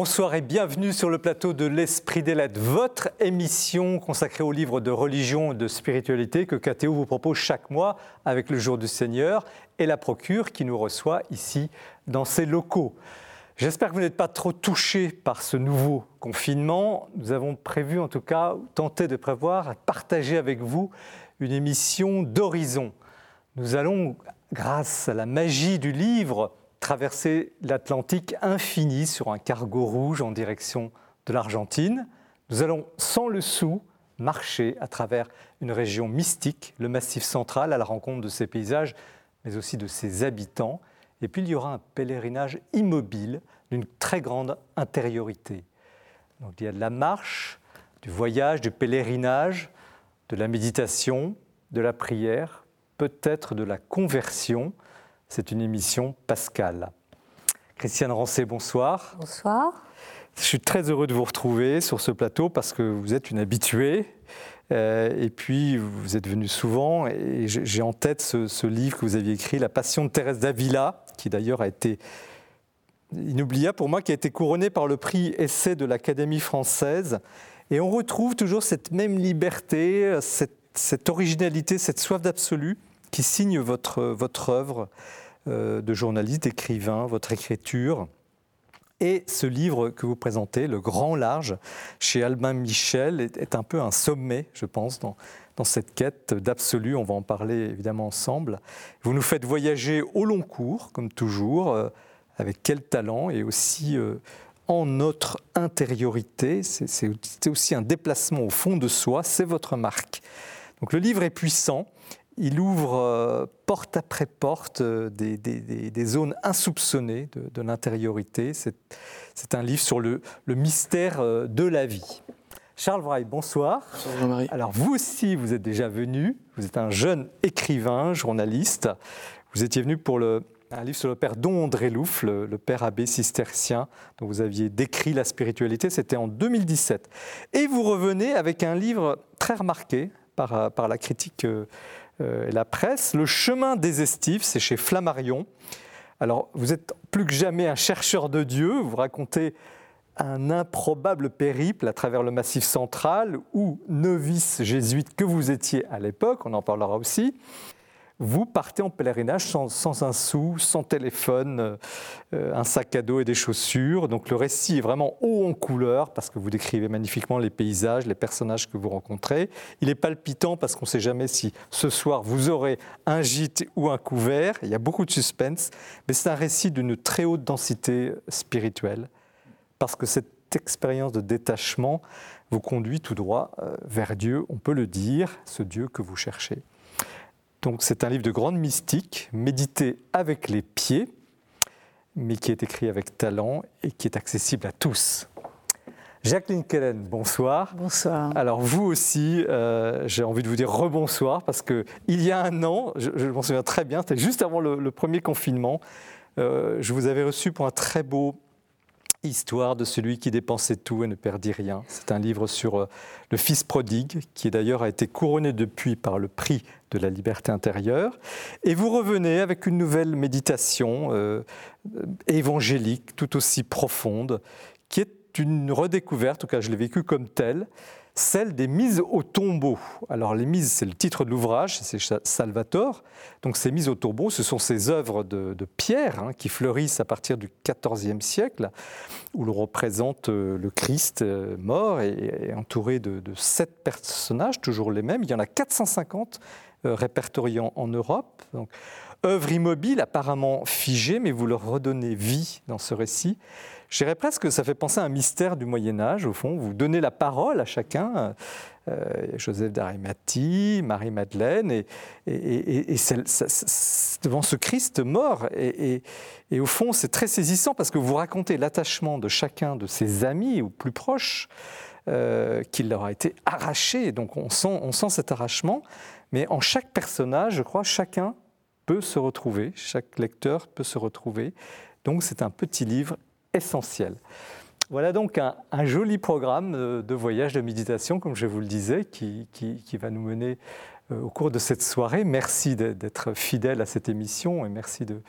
Bonsoir et bienvenue sur le plateau de l'Esprit des Lettres, votre émission consacrée aux livres de religion et de spiritualité que KTO vous propose chaque mois avec le Jour du Seigneur et la Procure qui nous reçoit ici dans ses locaux. J'espère que vous n'êtes pas trop touchés par ce nouveau confinement. Nous avons prévu en tout cas, tenté de prévoir, partager avec vous une émission d'horizon. Nous allons, grâce à la magie du livre, traverser l'Atlantique infini sur un cargo rouge en direction de l'Argentine. Nous allons sans le sou marcher à travers une région mystique, le Massif central, à la rencontre de ses paysages, mais aussi de ses habitants. Et puis il y aura un pèlerinage immobile d'une très grande intériorité. Donc il y a de la marche, du voyage, du pèlerinage, de la méditation, de la prière, peut-être de la conversion. C'est une émission pascale. Christiane Rancé, bonsoir. Bonsoir. Je suis très heureux de vous retrouver sur ce plateau parce que vous êtes une habituée. Euh, et puis, vous êtes venu souvent. Et j'ai en tête ce, livre que vous aviez écrit, La Passion de Thérèse d'Avila, qui d'ailleurs a été inoubliable pour moi, qui a été couronné par le prix Essai de l'Académie française. Et on retrouve toujours cette même liberté, cette, cette originalité, cette soif d'absolu qui signe votre, votre œuvre euh, de journaliste, d'écrivain, votre écriture. Et ce livre que vous présentez, Le Grand Large, chez Albin Michel, est, un peu un sommet, je pense, dans, dans cette quête d'absolu. On va en parler évidemment ensemble. Vous nous faites voyager au long cours, comme toujours, euh, avec quel talent et aussi euh, en notre intériorité. C'est aussi un déplacement au fond de soi, c'est votre marque. Donc le livre est puissant il ouvre euh, porte après porte euh, des, zones insoupçonnées de, l'intériorité. C'est un livre sur le, mystère euh, de la vie. Charles Vraille, bonsoir. Bonsoir Jean-Marie. Alors vous aussi, vous êtes déjà venu. Vous êtes un jeune écrivain, journaliste. Vous étiez venu pour le, un livre sur le père Don André Louf, le, père abbé cistercien, dont vous aviez décrit la spiritualité. C'était en 2017. Et vous revenez avec un livre très remarqué par, par la critique euh, la presse. Le chemin des estives, c'est chez Flammarion. Alors, vous êtes plus que jamais un chercheur de Dieu. Vous racontez un improbable périple à travers le Massif central, où novice jésuite que vous étiez à l'époque, on en parlera aussi, vous partez en pèlerinage sans, un sou, sans téléphone, euh, un sac à dos et des chaussures. Donc le récit est vraiment haut en couleur parce que vous décrivez magnifiquement les paysages, les personnages que vous rencontrez. Il est palpitant parce qu'on ne sait jamais si ce soir vous aurez un gîte ou un couvert. Il y a beaucoup de suspense, mais c'est un récit d'une très haute densité spirituelle parce que cette expérience de détachement vous conduit tout droit euh, vers Dieu, on peut le dire, ce Dieu que vous cherchez. Donc c'est un livre de grande mystique, médité avec les pieds, mais qui est écrit avec talent et qui est accessible à tous. Jacqueline Kellen, bonsoir. Bonsoir. Alors vous aussi, euh, j'ai envie de vous dire rebonsoir parce que il y a un an, je, m'en souviens très bien, c'était juste avant le, premier confinement, euh, je vous avais reçu pour un très beau Histoire de celui qui dépensait tout et ne perdit rien. C'est un livre sur euh, le fils prodigue, qui d'ailleurs a été couronné depuis par le prix de la liberté intérieure. Et vous revenez avec une nouvelle méditation euh, évangélique, tout aussi profonde, qui est une redécouverte, en tout cas je l'ai vécue comme telle, celle des mises au tombeau. Alors les mises, c'est le titre de l'ouvrage, c'est Salvatore. Donc ces mises au tombeau, ce sont ces œuvres de, pierre hein, qui fleurissent à partir du XIVe siècle, où l'on représente euh, le Christ euh, mort et, entouré de, sept personnages, toujours les mêmes. Il y en a 450 euh, répertoriés en, Europe. Donc, œuvre immobile, apparemment figée, mais vous leur redonnez vie dans ce récit. Je dirais presque que ça fait penser à un mystère du Moyen Âge, au fond. Vous donnez la parole à chacun, euh, Joseph d'Arimathie, Marie-Madeleine, et, et, devant ce Christ mort. Et, au fond, c'est très saisissant parce que vous racontez l'attachement de chacun de ses amis ou plus proches, euh, qui leur a été arraché. Donc on sent, on sent cet arrachement. Mais en chaque personnage, je crois, chacun peut se retrouver, chaque lecteur peut se retrouver. Donc c'est un petit livre essentiel. Voilà donc un, joli programme de, voyage, de méditation, comme je vous le disais, qui, va nous mener euh, au cours de cette soirée. Merci d'être fidèle à cette émission et merci de,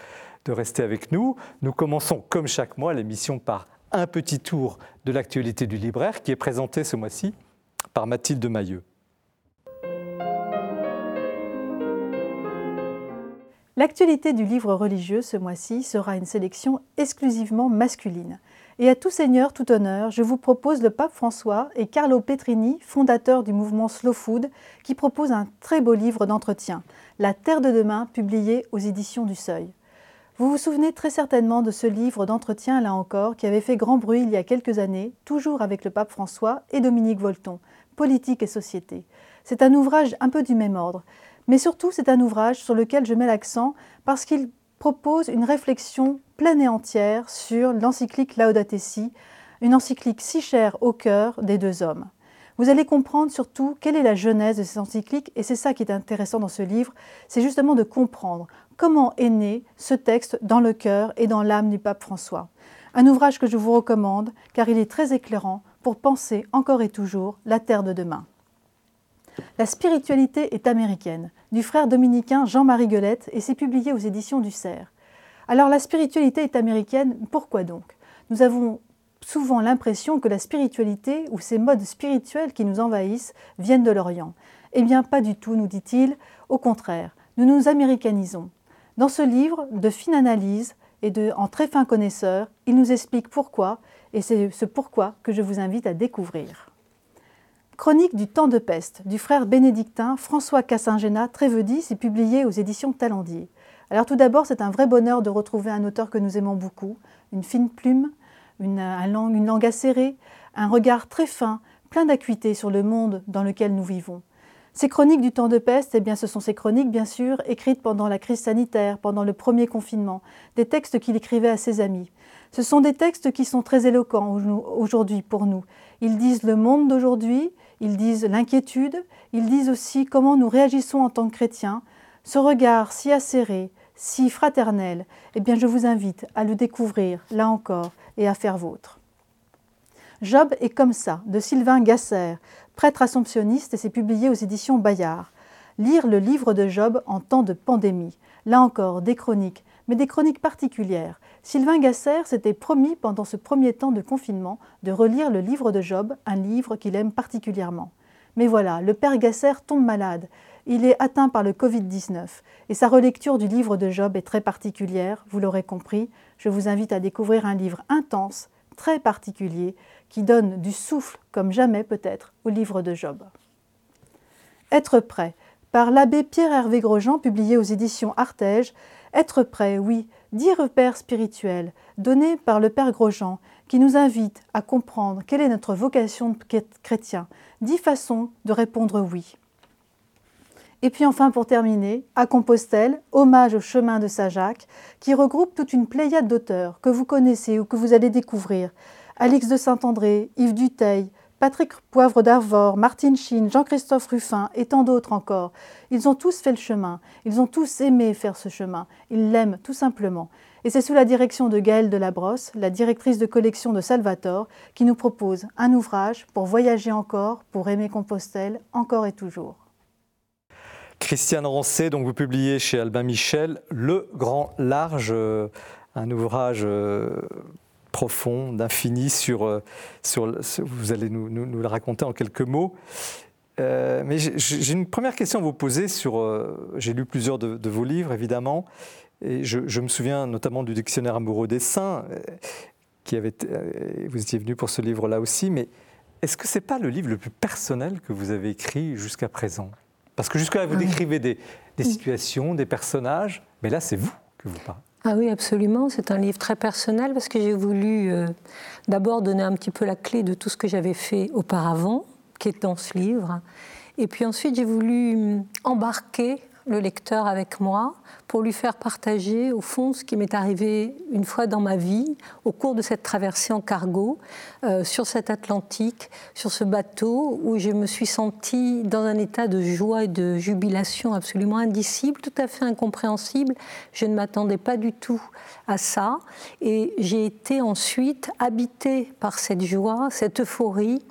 rester avec nous. Nous commençons, comme chaque mois, l'émission par un petit tour de l'actualité du libraire qui est présenté ce mois-ci par Mathilde Mailleux. L'actualité du livre religieux ce mois-ci sera une sélection exclusivement masculine. Et à tout seigneur, tout honneur, je vous propose le pape François et Carlo Petrini, fondateur du mouvement Slow Food, qui propose un très beau livre d'entretien, La Terre de demain, publié aux éditions du Seuil. Vous vous souvenez très certainement de ce livre d'entretien, là encore, qui avait fait grand bruit il y a quelques années, toujours avec le pape François et Dominique Volton, Politique et Société. C'est un ouvrage un peu du même ordre. Mais surtout, c'est un ouvrage sur lequel je mets l'accent parce qu'il propose une réflexion pleine et entière sur l'encyclique Laudato Si, une encyclique si chère au cœur des deux hommes. Vous allez comprendre surtout quelle est la genèse de cette encyclique, et c'est ça qui est intéressant dans ce livre, c'est justement de comprendre comment est né ce texte dans le cœur et dans l'âme du pape François. Un ouvrage que je vous recommande car il est très éclairant pour penser encore et toujours la terre de demain. La spiritualité est américaine, du frère dominicain Jean-Marie Guelette, et c'est publié aux éditions du Cerf. Alors la spiritualité est américaine, pourquoi donc? Nous avons souvent l'impression que la spiritualité ou ces modes spirituels qui nous envahissent viennent de l'Orient. Eh bien, pas du tout, nous dit-il. Au contraire, nous nous américanisons. Dans ce livre de fine analyse et de, en très fin connaisseur, il nous explique pourquoi, et c'est ce pourquoi que je vous invite à découvrir. Chronique du temps de peste du frère bénédictin François Cassingena Trévedis est publié aux éditions Talendier. Alors tout d'abord, c'est un vrai bonheur de retrouver un auteur que nous aimons beaucoup, une fine plume, une, langue, une acérée, un regard très fin, plein d'acuité sur le monde dans lequel nous vivons. Ces chroniques du temps de peste, eh bien, ce sont ces chroniques, bien sûr, écrites pendant la crise sanitaire, pendant le premier confinement, des textes qu'il écrivait à ses amis. Ce sont des textes qui sont très éloquents aujourd'hui pour nous. Ils disent le monde d'aujourd'hui, ils disent l'inquiétude, ils disent aussi comment nous réagissons en tant que chrétiens. Ce regard si acéré, si fraternel, eh bien je vous invite à le découvrir, là encore, et à faire vôtre. Job est comme ça, de Sylvain Gasser, prêtre assomptionniste, et c'est publié aux éditions Bayard. Lire le livre de Job en temps de pandémie. Là encore, des chroniques, mais des chroniques particulières. Sylvain Gasser s'était promis pendant ce premier temps de confinement de relire le livre de Job, un livre qu'il aime particulièrement. Mais voilà, le père Gasser tombe malade. Il est atteint par le Covid-19 et sa relecture du livre de Job est très particulière, vous l'aurez compris. Je vous invite à découvrir un livre intense, très particulier, qui donne du souffle comme jamais peut-être au livre de Job. Être prêt, par l'abbé Pierre-Hervé Grosjean, publié aux éditions Artege, être prêt, oui, dix repères spirituels donnés par le Père Grosjean qui nous invitent à comprendre quelle est notre vocation de chrétien, dix façons de répondre oui. Et puis enfin, pour terminer, à Compostelle, hommage au chemin de Saint-Jacques, qui regroupe toute une pléiade d'auteurs que vous connaissez ou que vous allez découvrir. Alix de Saint-André, Yves Duteil, Patrick Poivre d'Arvor, Martine Chine, Jean-Christophe Ruffin et tant d'autres encore. Ils ont tous fait le chemin, ils ont tous aimé faire ce chemin, ils l'aiment tout simplement. Et c'est sous la direction de Gaëlle Delabrosse, la directrice de collection de Salvatore, qui nous propose un ouvrage pour voyager encore, pour aimer Compostelle encore et toujours. Christiane Rancé, vous publiez chez Albin Michel Le Grand Large, euh, un ouvrage euh, profond, d'infini sur, euh, sur, Vous allez nous, le raconter en quelques mots. Euh, mais j'ai une première question à vous poser sur. Euh, j'ai lu plusieurs de, vos livres, évidemment, et je, me souviens notamment du Dictionnaire amoureux des saints, qui avait. vous étiez venu pour ce livre-là aussi, mais est-ce que c'est pas le livre le plus personnel que vous avez écrit jusqu'à présent? Parce que jusqu'à là, vous décrivez des, des situations, des personnages, mais là, c'est vous que vous parlez. Ah oui, absolument. C'est un livre très personnel parce que j'ai voulu euh, d'abord donner un petit peu la clé de tout ce que j'avais fait auparavant, qui est dans ce livre. Et puis ensuite, j'ai voulu hum, embarquer le lecteur avec moi pour lui faire partager au fond ce qui m'est arrivé une fois dans ma vie au cours de cette traversée en cargo euh, sur cet Atlantique, sur ce bateau où je me suis sentie dans un état de joie et de jubilation absolument indicible, tout à fait incompréhensible. Je ne m'attendais pas du tout à ça et j'ai été ensuite habitée par cette joie, cette euphorie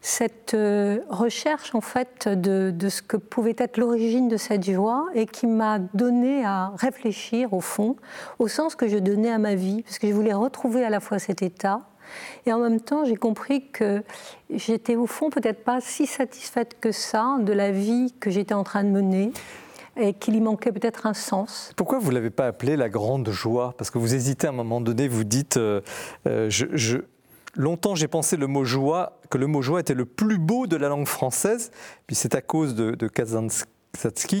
cette euh, recherche en fait de, ce que pouvait être l'origine de cette joie et qui m'a donné à réfléchir au fond, au sens que je donnais à ma vie, parce que je voulais retrouver à la fois cet état Et en même temps, j'ai compris que j'étais au fond peut-être pas si satisfaite que ça de la vie que j'étais en train de mener et qu'il y manquait peut-être un sens. Pourquoi vous ne l'avez pas appelé la grande joie? Parce que vous hésitez à un moment donné, vous dites, euh, euh, je, longtemps j'ai pensé le mot joie, que le mot joie était le plus beau de la langue française, puis c'est à cause de, de Kazansky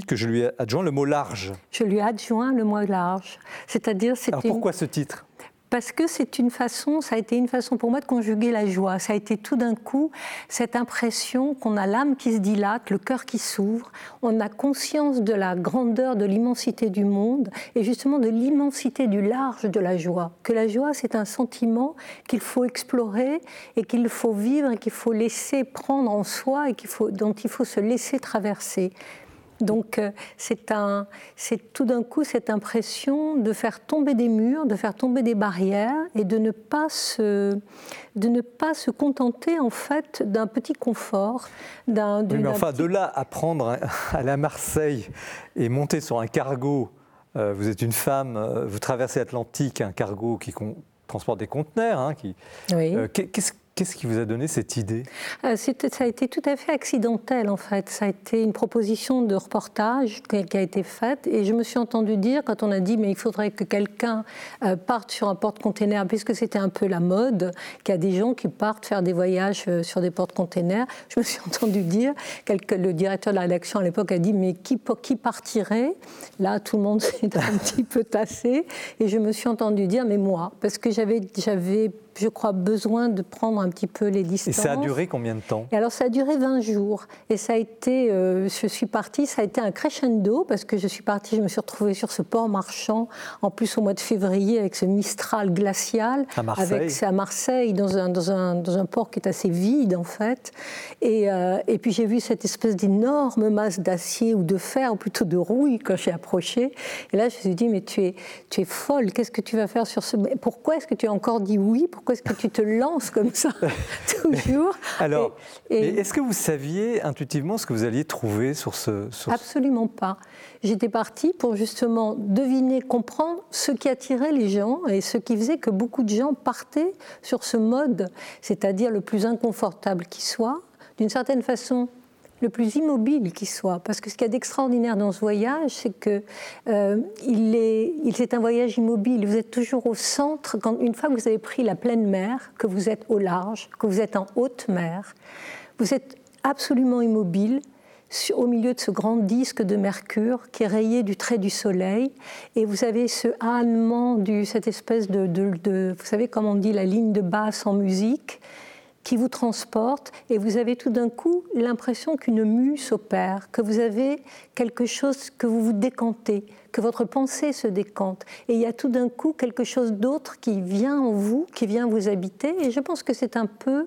que je lui ai adjoint le mot large. Je lui ai adjoint le mot large. C'est-à-dire, c'était. Alors pourquoi ce titre? Parce que c'est une façon, ça a été une façon pour moi de conjuguer la joie. Ça a été tout d'un coup cette impression qu'on a l'âme qui se dilate, le cœur qui s'ouvre, on a conscience de la grandeur, de l'immensité du monde et justement de l'immensité du large de la joie. Que la joie, c'est un sentiment qu'il faut explorer et qu'il faut vivre et qu'il faut laisser prendre en soi et dont il faut se laisser traverser. Donc euh, c'est un, c'est tout d'un coup cette impression de faire tomber des murs, de faire tomber des barrières et de ne pas se, de ne pas se contenter en fait d'un petit confort. D'un, mais enfin, de là à prendre à à Marseille et monter sur un cargo, euh, vous êtes une femme, euh, vous traversez l'Atlantique, un cargo qui transporte des conteneurs, hein, qui, oui. qu'est-ce Qu'est-ce qui vous a donné cette idée? Euh, Ça a été tout à fait accidentel en fait. Ça a été une proposition de reportage qui a été faite et je me suis entendu dire quand on a dit mais il faudrait que quelqu'un euh, parte sur un porte-container puisque c'était un peu la mode, qu'il y a des gens qui partent faire des voyages euh, sur des porte-containers. Je me suis entendu dire, le directeur de la rédaction à l'époque a dit mais qui, partirait? Là tout le monde s'est un petit peu tassé et je me suis entendu dire mais moi parce que j'avais je crois, besoin de prendre un petit peu les distances. Et ça a duré combien de temps? Et alors ça a duré 20 jours. Et ça a été, euh, je suis partie, ça a été un crescendo parce que je suis partie, je me suis retrouvée sur ce port marchand, en plus au mois de février avec ce Mistral glacial. À Marseille. Avec, à Marseille, dans un, dans, un, dans un port qui est assez vide en fait. Et, euh, et puis j'ai vu cette espèce d'énorme masse d'acier ou de fer, ou plutôt de rouille quand j'ai approché. Et là je me suis dit, mais tu es, tu es folle, qu'est-ce que tu vas faire sur ce... Pourquoi est-ce que tu as encore dit oui? Pourquoi est-ce que tu te lances comme ça toujours Alors, est-ce que vous saviez intuitivement ce que vous alliez trouver sur ce... Absolument pas. J'étais partie pour justement deviner, comprendre ce qui attirait les gens et ce qui faisait que beaucoup de gens partaient sur ce mode, c'est-à-dire le plus inconfortable qui soit, d'une certaine façon le plus immobile qui soit. Parce que ce qu'il y a d'extraordinaire dans ce voyage, c'est que euh, est, c'est un voyage immobile. Vous êtes toujours au centre. Quand, une fois que vous avez pris la pleine mer, que vous êtes au large, que vous êtes en haute mer, vous êtes absolument immobile au milieu de ce grand disque de Mercure qui est rayé du trait du soleil, et vous avez ce hâlement, du, cette espèce de, de, de, vous savez comment on dit la ligne de basse en musique, qui vous transporte et vous avez tout d'un coup l'impression qu'une mue s'opère, que vous avez quelque chose que vous vous décantez, que votre pensée se décante. Et il y a tout d'un coup quelque chose d'autre qui vient en vous, qui vient vous habiter. Et je pense que c'est un peu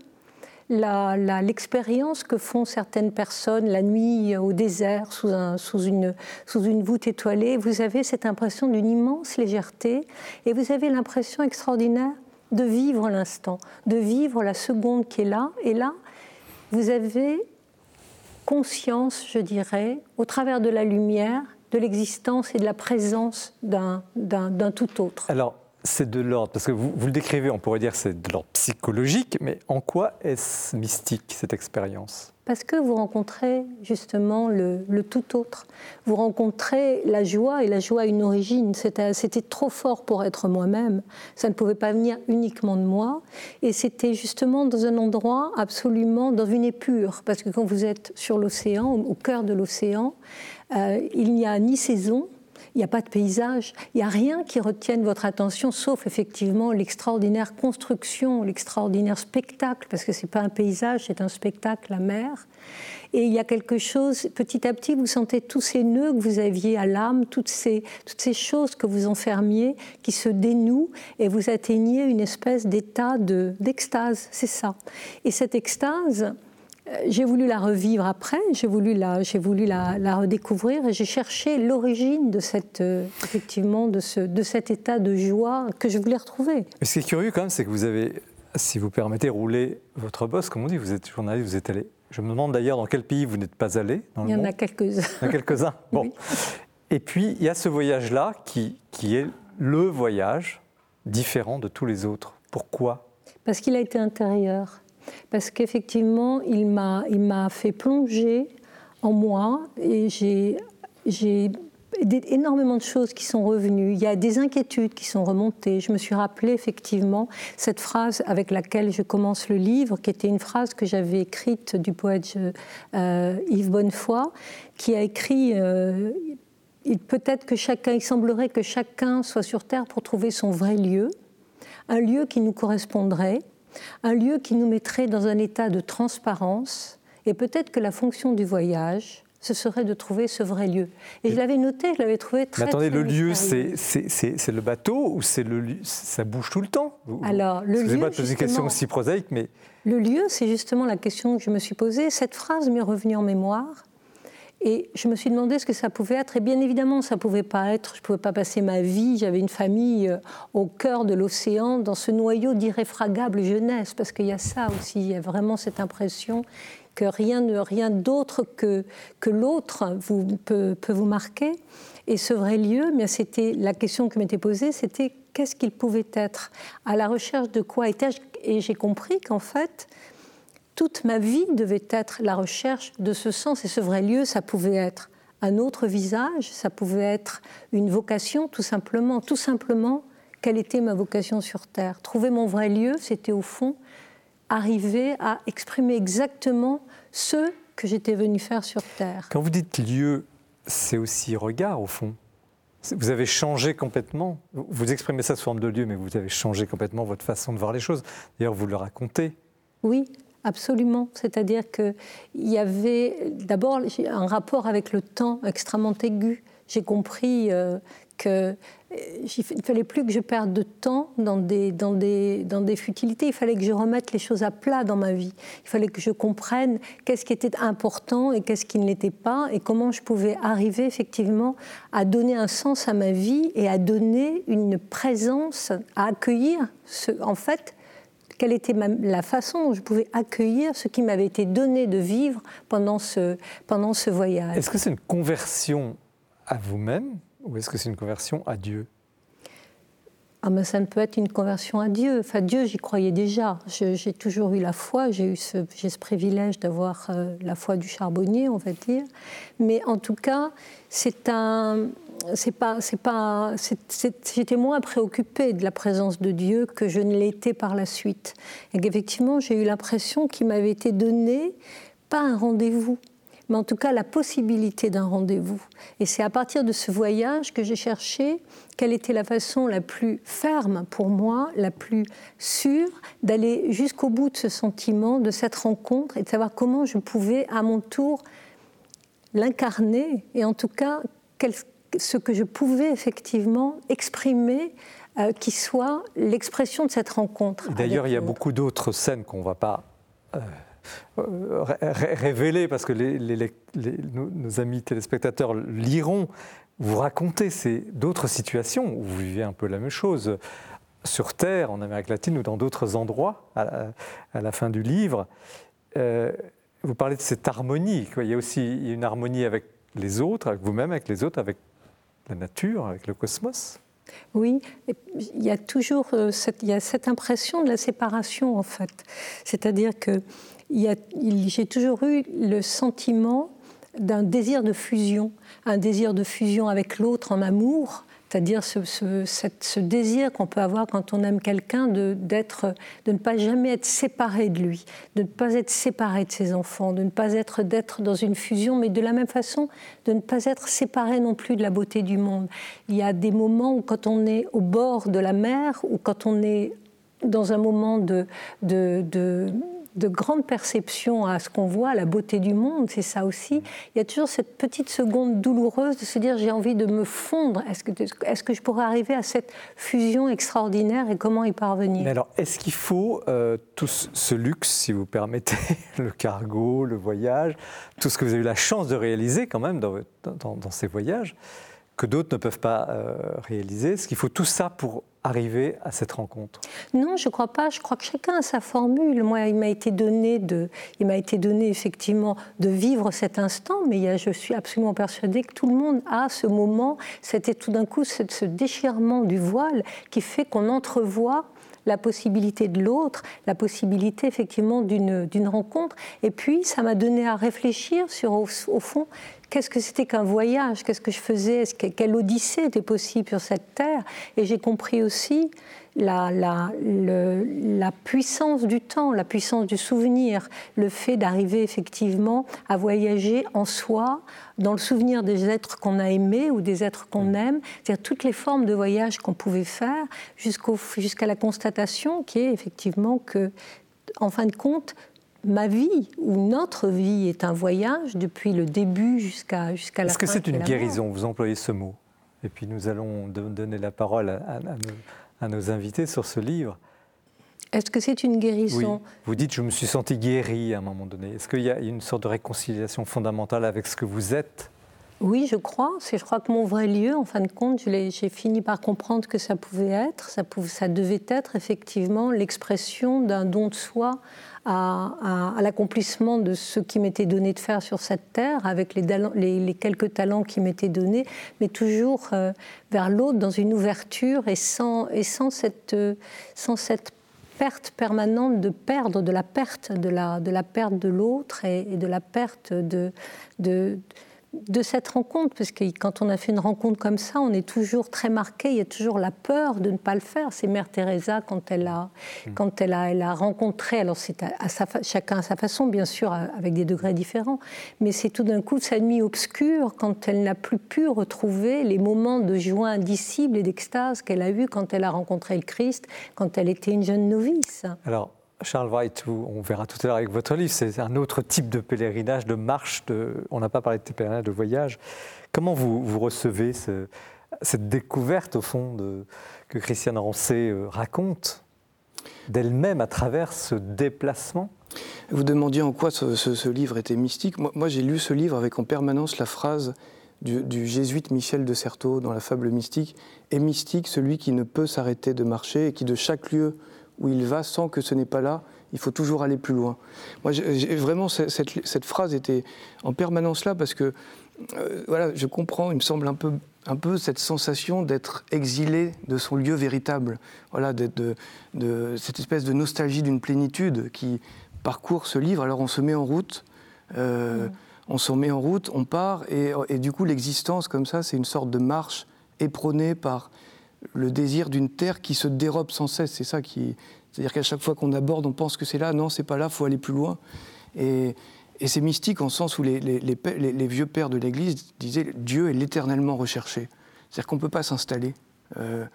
l'expérience que font certaines personnes la nuit au désert sous, sous, une, sous une voûte étoilée. Vous avez cette impression d'une immense légèreté et vous avez l'impression extraordinaire de vivre l'instant, de vivre la seconde qui est là. Et là, vous avez conscience, je dirais, au travers de la lumière, de l'existence et de la présence d'un tout autre. Alors, c'est de l'ordre, parce que vous, le décrivez, on pourrait dire c'est de l'ordre psychologique, mais en quoi est-ce mystique cette expérience? Parce que vous rencontrez justement le, tout autre. Vous rencontrez la joie, et la joie a une origine. C'était trop fort pour être moi-même. Ça ne pouvait pas venir uniquement de moi. Et c'était justement dans un endroit absolument, dans une épure. Parce que quand vous êtes sur l'océan, au cœur de l'océan, euh, il n'y a ni saison, il n'y a pas de paysage, il n'y a rien qui retienne votre attention, sauf effectivement l'extraordinaire construction, l'extraordinaire spectacle, parce que ce n'est pas un paysage, c'est un spectacle, la mer. Et il y a quelque chose, petit à petit, vous sentez tous ces nœuds que vous aviez à l'âme, toutes ces, toutes ces choses que vous enfermiez, qui se dénouent, et vous atteignez une espèce d'état d'extase, c'est ça. Et cette extase, j'ai voulu la revivre après, j'ai voulu la, j'ai voulu la, redécouvrir et j'ai cherché l'origine de cette, euh, effectivement, de, ce, de cet état de joie que je voulais retrouver. Mais ce qui est curieux quand même, c'est que vous avez, si vous permettez, roulé votre boss, comme on dit, vous êtes journaliste, vous êtes allé. Je me demande d'ailleurs dans quel pays vous n'êtes pas allé. il y en a quelques-uns. Il y en a quelques-uns. Bon. Et puis il y a ce voyage-là qui, qui est le voyage différent de tous les autres. Pourquoi? Parce qu'il a été intérieur. Parce qu'effectivement, il m'a fait plonger en moi et j'ai énormément de choses qui sont revenues. Il y a des inquiétudes qui sont remontées. Je me suis rappelé effectivement cette phrase avec laquelle je commence le livre, qui était une phrase que j'avais écrite du poète euh, Yves Bonnefoy, qui a écrit euh, peut-être que chacun, il semblerait que chacun soit sur terre pour trouver son vrai lieu, un lieu qui nous correspondrait, un lieu qui nous mettrait dans un état de transparence, et peut-être que la fonction du voyage, ce serait de trouver ce vrai lieu. Et je l'avais noté, je l'avais trouvé très. Mais attendez, le lieu, c'est le bateau ou c'est le ça bouge tout le temps Alors, le lieu. pas de poser une question aussi prosaïque, mais. Le lieu, c'est justement la question que je me suis posée. Cette phrase m'est revenue en mémoire. Et je me suis demandé ce que ça pouvait être. Et bien évidemment, ça ne pouvait pas être, je ne pouvais pas passer ma vie, j'avais une famille euh, au cœur de l'océan, dans ce noyau d'irréfragable jeunesse, parce qu'il y a ça aussi, il y a vraiment cette impression que rien, rien d'autre que, que l'autre peut, peut, vous marquer. Et ce vrai lieu, mais c'était la question que m'était posée, c'était qu'est-ce qu'il pouvait être? À la recherche de quoi était-je Et j'ai compris qu'en fait, toute ma vie devait être la recherche de ce sens. Et ce vrai lieu, ça pouvait être un autre visage, ça pouvait être une vocation, tout simplement. Tout simplement, quelle était ma vocation sur Terre? Trouver mon vrai lieu, c'était au fond arriver à exprimer exactement ce que j'étais venu faire sur Terre. Quand vous dites lieu, c'est aussi regard au fond. Vous avez changé complètement. Vous exprimez ça sous forme de lieu, mais vous avez changé complètement votre façon de voir les choses. D'ailleurs, vous le racontez. Oui, absolument. C'est-à-dire qu'il y avait d'abord un rapport avec le temps extrêmement aigu. J'ai compris euh, qu'il ne fallait plus que je perde de temps dans des, dans, des, dans des futilités, il fallait que je remette les choses à plat dans ma vie. Il fallait que je comprenne qu'est-ce qui était important et qu'est-ce qui ne l'était pas, et comment je pouvais arriver effectivement à donner un sens à ma vie et à donner une présence, à accueillir, en fait, quelle était la façon dont je pouvais accueillir ce qui m'avait été donné de vivre pendant ce, pendant ce voyage. Est-ce que c'est une conversion à vous-même ou est-ce que c'est une conversion à Dieu? Ah ben ça ne peut être une conversion à Dieu. Enfin, Dieu, j'y croyais déjà. J'ai toujours eu la foi. J'ai eu ce, ce privilège d'avoir euh, la foi du charbonnier, on va dire. Mais en tout cas, c'est un, c'est pas, c'est pas, j'étais moins préoccupée de la présence de Dieu que je ne l'étais par la suite. Et qu'effectivement, j'ai eu l'impression qu'il m'avait été donné pas un rendez-vous, mais en tout cas la possibilité d'un rendez-vous. Et c'est à partir de ce voyage que j'ai cherché quelle était la façon la plus ferme pour moi, la plus sûre, d'aller jusqu'au bout de ce sentiment, de cette rencontre, et de savoir comment je pouvais à mon tour l'incarner, et en tout cas ce que je pouvais effectivement exprimer euh, qui soit l'expression de cette rencontre. D'ailleurs, il y a beaucoup d'autres scènes qu'on ne va pas euh, euh, révéler parce que nos, amis téléspectateurs liront, vous racontez d'autres situations où vous vivez un peu la même chose sur Terre, en Amérique latine ou dans d'autres endroits à, la fin du livre. Euh, vous parlez de cette harmonie. Il y a aussi une harmonie avec les autres, avec vous-même, avec les autres, avec la nature, avec le cosmos. Oui, il y a toujours euh, cette, impression de la séparation en fait. C'est-à-dire que j'ai toujours eu le sentiment d'un désir de fusion, un désir de fusion avec l'autre en amour, c'est-à-dire ce, désir qu'on peut avoir quand on aime quelqu'un de, de ne pas jamais être séparé de lui, de ne pas être séparé de ses enfants, de ne pas être d'être dans une fusion, mais de la même façon de ne pas être séparé non plus de la beauté du monde. Il y a des moments où quand on est au bord de la mer ou quand on est dans un moment de, de de grande perception à ce qu'on voit, à la beauté du monde, c'est ça aussi. Il y a toujours cette petite seconde douloureuse de se dire j'ai envie de me fondre. Est-ce que, est que je pourrais arriver à cette fusion extraordinaire et comment y parvenir? Mais alors, est-ce qu'il faut euh, tout ce luxe, si vous permettez, le cargo, le voyage, tout ce que vous avez eu la chance de réaliser quand même dans, ces voyages, que d'autres ne peuvent pas euh, réaliser? Est-ce qu'il faut tout ça pour arriver à cette rencontre Non, je ne crois pas. Je crois que chacun a sa formule. Moi, il m'a été donné de, il m'a été donné effectivement de vivre cet instant, mais je suis absolument persuadée que tout le monde a ce moment. C'était tout d'un coup ce, ce déchirement du voile qui fait qu'on entrevoit la possibilité de l'autre, la possibilité effectivement d'une rencontre. Et puis, ça m'a donné à réfléchir sur, au, fond, qu'est-ce que c'était qu'un voyage, qu'est-ce que je faisais, quelle odyssée était possible sur cette terre. Et j'ai compris aussi la, la, la, puissance du temps, la puissance du souvenir, le fait d'arriver effectivement à voyager en soi, dans le souvenir des êtres qu'on a aimés ou des êtres qu'on aime, c'est-à-dire toutes les formes de voyage qu'on pouvait faire jusqu'à la constatation qui est effectivement que, en fin de compte, ma vie ou notre vie est un voyage depuis le début jusqu'à jusqu'à la fin. Est-ce que c'est une guérison? Vous employez ce mot. Et puis nous allons donner la parole à, à, à nos invités sur ce livre. Est-ce que c'est une guérison? Vous dites je me suis senti guéri à un moment donné. Est-ce qu'il y a une sorte de réconciliation fondamentale avec ce que vous êtes? Oui, je crois. Je crois que mon vrai lieu, en fin de compte, j'ai fini par comprendre que ça pouvait être, ça, pouvait, ça devait être effectivement l'expression d'un don de soi à, l'accomplissement de ce qui m'était donné de faire sur cette terre, avec les, quelques talents qui m'étaient donnés, mais toujours euh, vers l'autre, dans une ouverture et sans, et sans, cette, perte permanente de perdre, de la perte de l'autre et, de la perte de cette rencontre, parce que quand on a fait une rencontre comme ça, on est toujours très marqué, il y a toujours la peur de ne pas le faire. C'est Mère Teresa quand elle a, mm. quand elle a, elle a rencontré, alors c'est à, sa, chacun à sa façon, bien sûr, avec des degrés différents, mais c'est tout d'un coup sa nuit obscure quand elle n'a plus pu retrouver les moments de joie indicible et d'extase qu'elle a eu quand elle a rencontré le Christ, quand elle était une jeune novice. Alors, Charles Wright, on verra tout à l'heure avec votre livre, c'est un autre type de pèlerinage, de marche. De, on n'a pas parlé de pèlerinage, de voyage. Comment vous, recevez cette découverte, au fond, de, que Christiane Rancé euh, raconte d'elle-même à travers ce déplacement? Vous demandiez en quoi ce, livre était mystique. Moi, j'ai lu ce livre avec en permanence la phrase du, jésuite Michel de Certeau dans la fable mystique Est mystique celui qui ne peut s'arrêter de marcher et qui de chaque lieu où il va sans que ce n'est pas là. Il faut toujours aller plus loin. Moi, vraiment, cette, phrase était en permanence là parce que, euh, voilà, je comprends, il me semble un peu, un peu cette sensation d'être exilé de son lieu véritable. Voilà, de, de, cette espèce de nostalgie d'une plénitude qui parcourt ce livre. Alors, on se met en route. Euh, mm. On se met en route, on part, et, et du coup, l'existence, comme ça, c'est une sorte de marche éprônée par le désir d'une terre qui se dérobe sans cesse. C'est ça qui. C'est-à-dire qu'à chaque fois qu'on aborde, on pense que c'est là. Non, c'est pas là, il faut aller plus loin. Et, c'est mystique en sens où les, vieux pères de l'Église disaient Dieu est l'éternellement recherché. C'est-à-dire qu'on ne peut pas s'installer. Euh,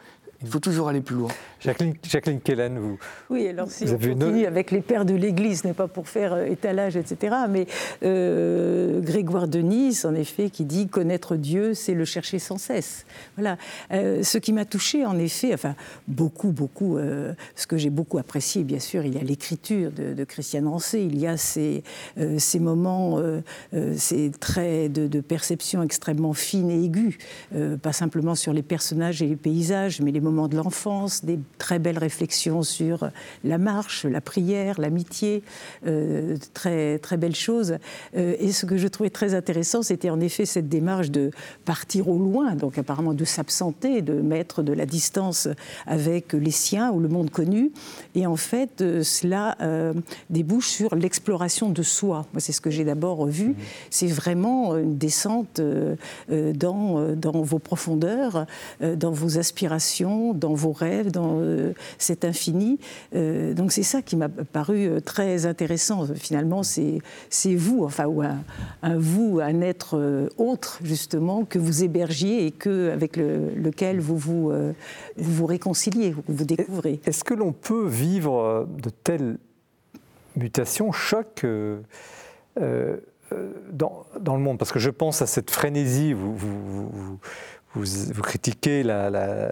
il faut toujours aller plus loin. Jacqueline, Jacqueline Kellen, vous. Oui, alors si on continue avec les pères de l'Église, n'est pas pour faire euh, étalage, etc. Mais euh, Grégoire de Nice, en effet, qui dit connaître Dieu, c'est le chercher sans cesse. Voilà. Euh, ce qui m'a touché, en effet, enfin beaucoup, beaucoup. ce que j'ai beaucoup apprécié, bien sûr, il y a l'écriture de, de Christiane Rancé, il y a ces, ces moments, ces traits de, de, perception extrêmement fines et aigus, pas simplement sur les personnages et les paysages, mais les moments de l'enfance, des très belles réflexions sur la marche, la prière, l'amitié, euh, très, très belles choses. Euh, et ce que je trouvais très intéressant, c'était en effet cette démarche de partir au loin, donc apparemment de s'absenter, de mettre de la distance avec les siens ou le monde connu. Et en fait, euh, cela débouche sur l'exploration de soi. Moi, c'est ce que j'ai d'abord vu. C'est vraiment une descente dans vos profondeurs, dans vos aspirations dans vos rêves, dans euh, cet infini. Euh, donc c'est ça qui m'a paru euh, très intéressant. Finalement, c'est vous, enfin, ou un, vous, un être autre, justement, que vous hébergiez et que, avec lequel vous vous, réconciliez, vous vous découvrez. Est-ce que l'on peut vivre de telles mutations, chocs dans, le monde? Parce que je pense à cette frénésie, vous, vous vous, critiquez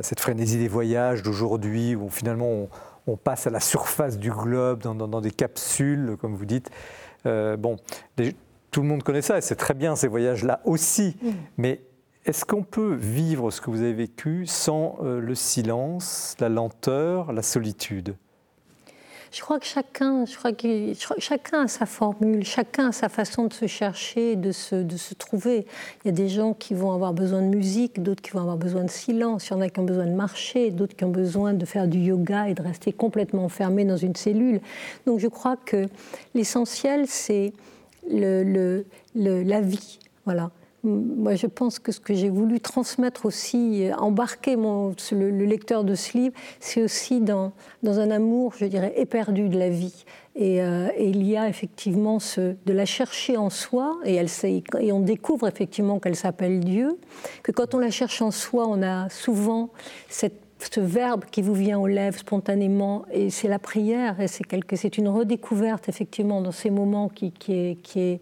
cette frénésie des voyages d'aujourd'hui, où finalement on, passe à la surface du globe dans, des capsules, comme vous dites. Euh, bon, tout le monde connaît ça, et c'est très bien ces voyages-là aussi. Mais est-ce qu'on peut vivre ce que vous avez vécu sans euh, le silence, la lenteur, la solitude? Je crois que chacun, je crois que, chacun a sa formule, chacun a sa façon de se chercher, de se, de se trouver. Il y a des gens qui vont avoir besoin de musique, d'autres qui vont avoir besoin de silence, il y en a qui ont besoin de marcher, d'autres qui ont besoin de faire du yoga et de rester complètement enfermés dans une cellule. Donc je crois que l'essentiel, c'est le, le, la vie. Voilà moi, je pense que ce que j'ai voulu transmettre aussi, embarquer le, lecteur de ce livre, c'est aussi dans, dans, un amour, je dirais, éperdu de la vie. Et, euh, il y a effectivement ce, de la chercher en soi, et, elle, et on découvre effectivement qu'elle s'appelle Dieu, que quand on la cherche en soi, on a souvent cette ce verbe qui vous vient aux lèvres spontanément, et c'est la prière, et c'est, une redécouverte effectivement dans ces moments qui, qui est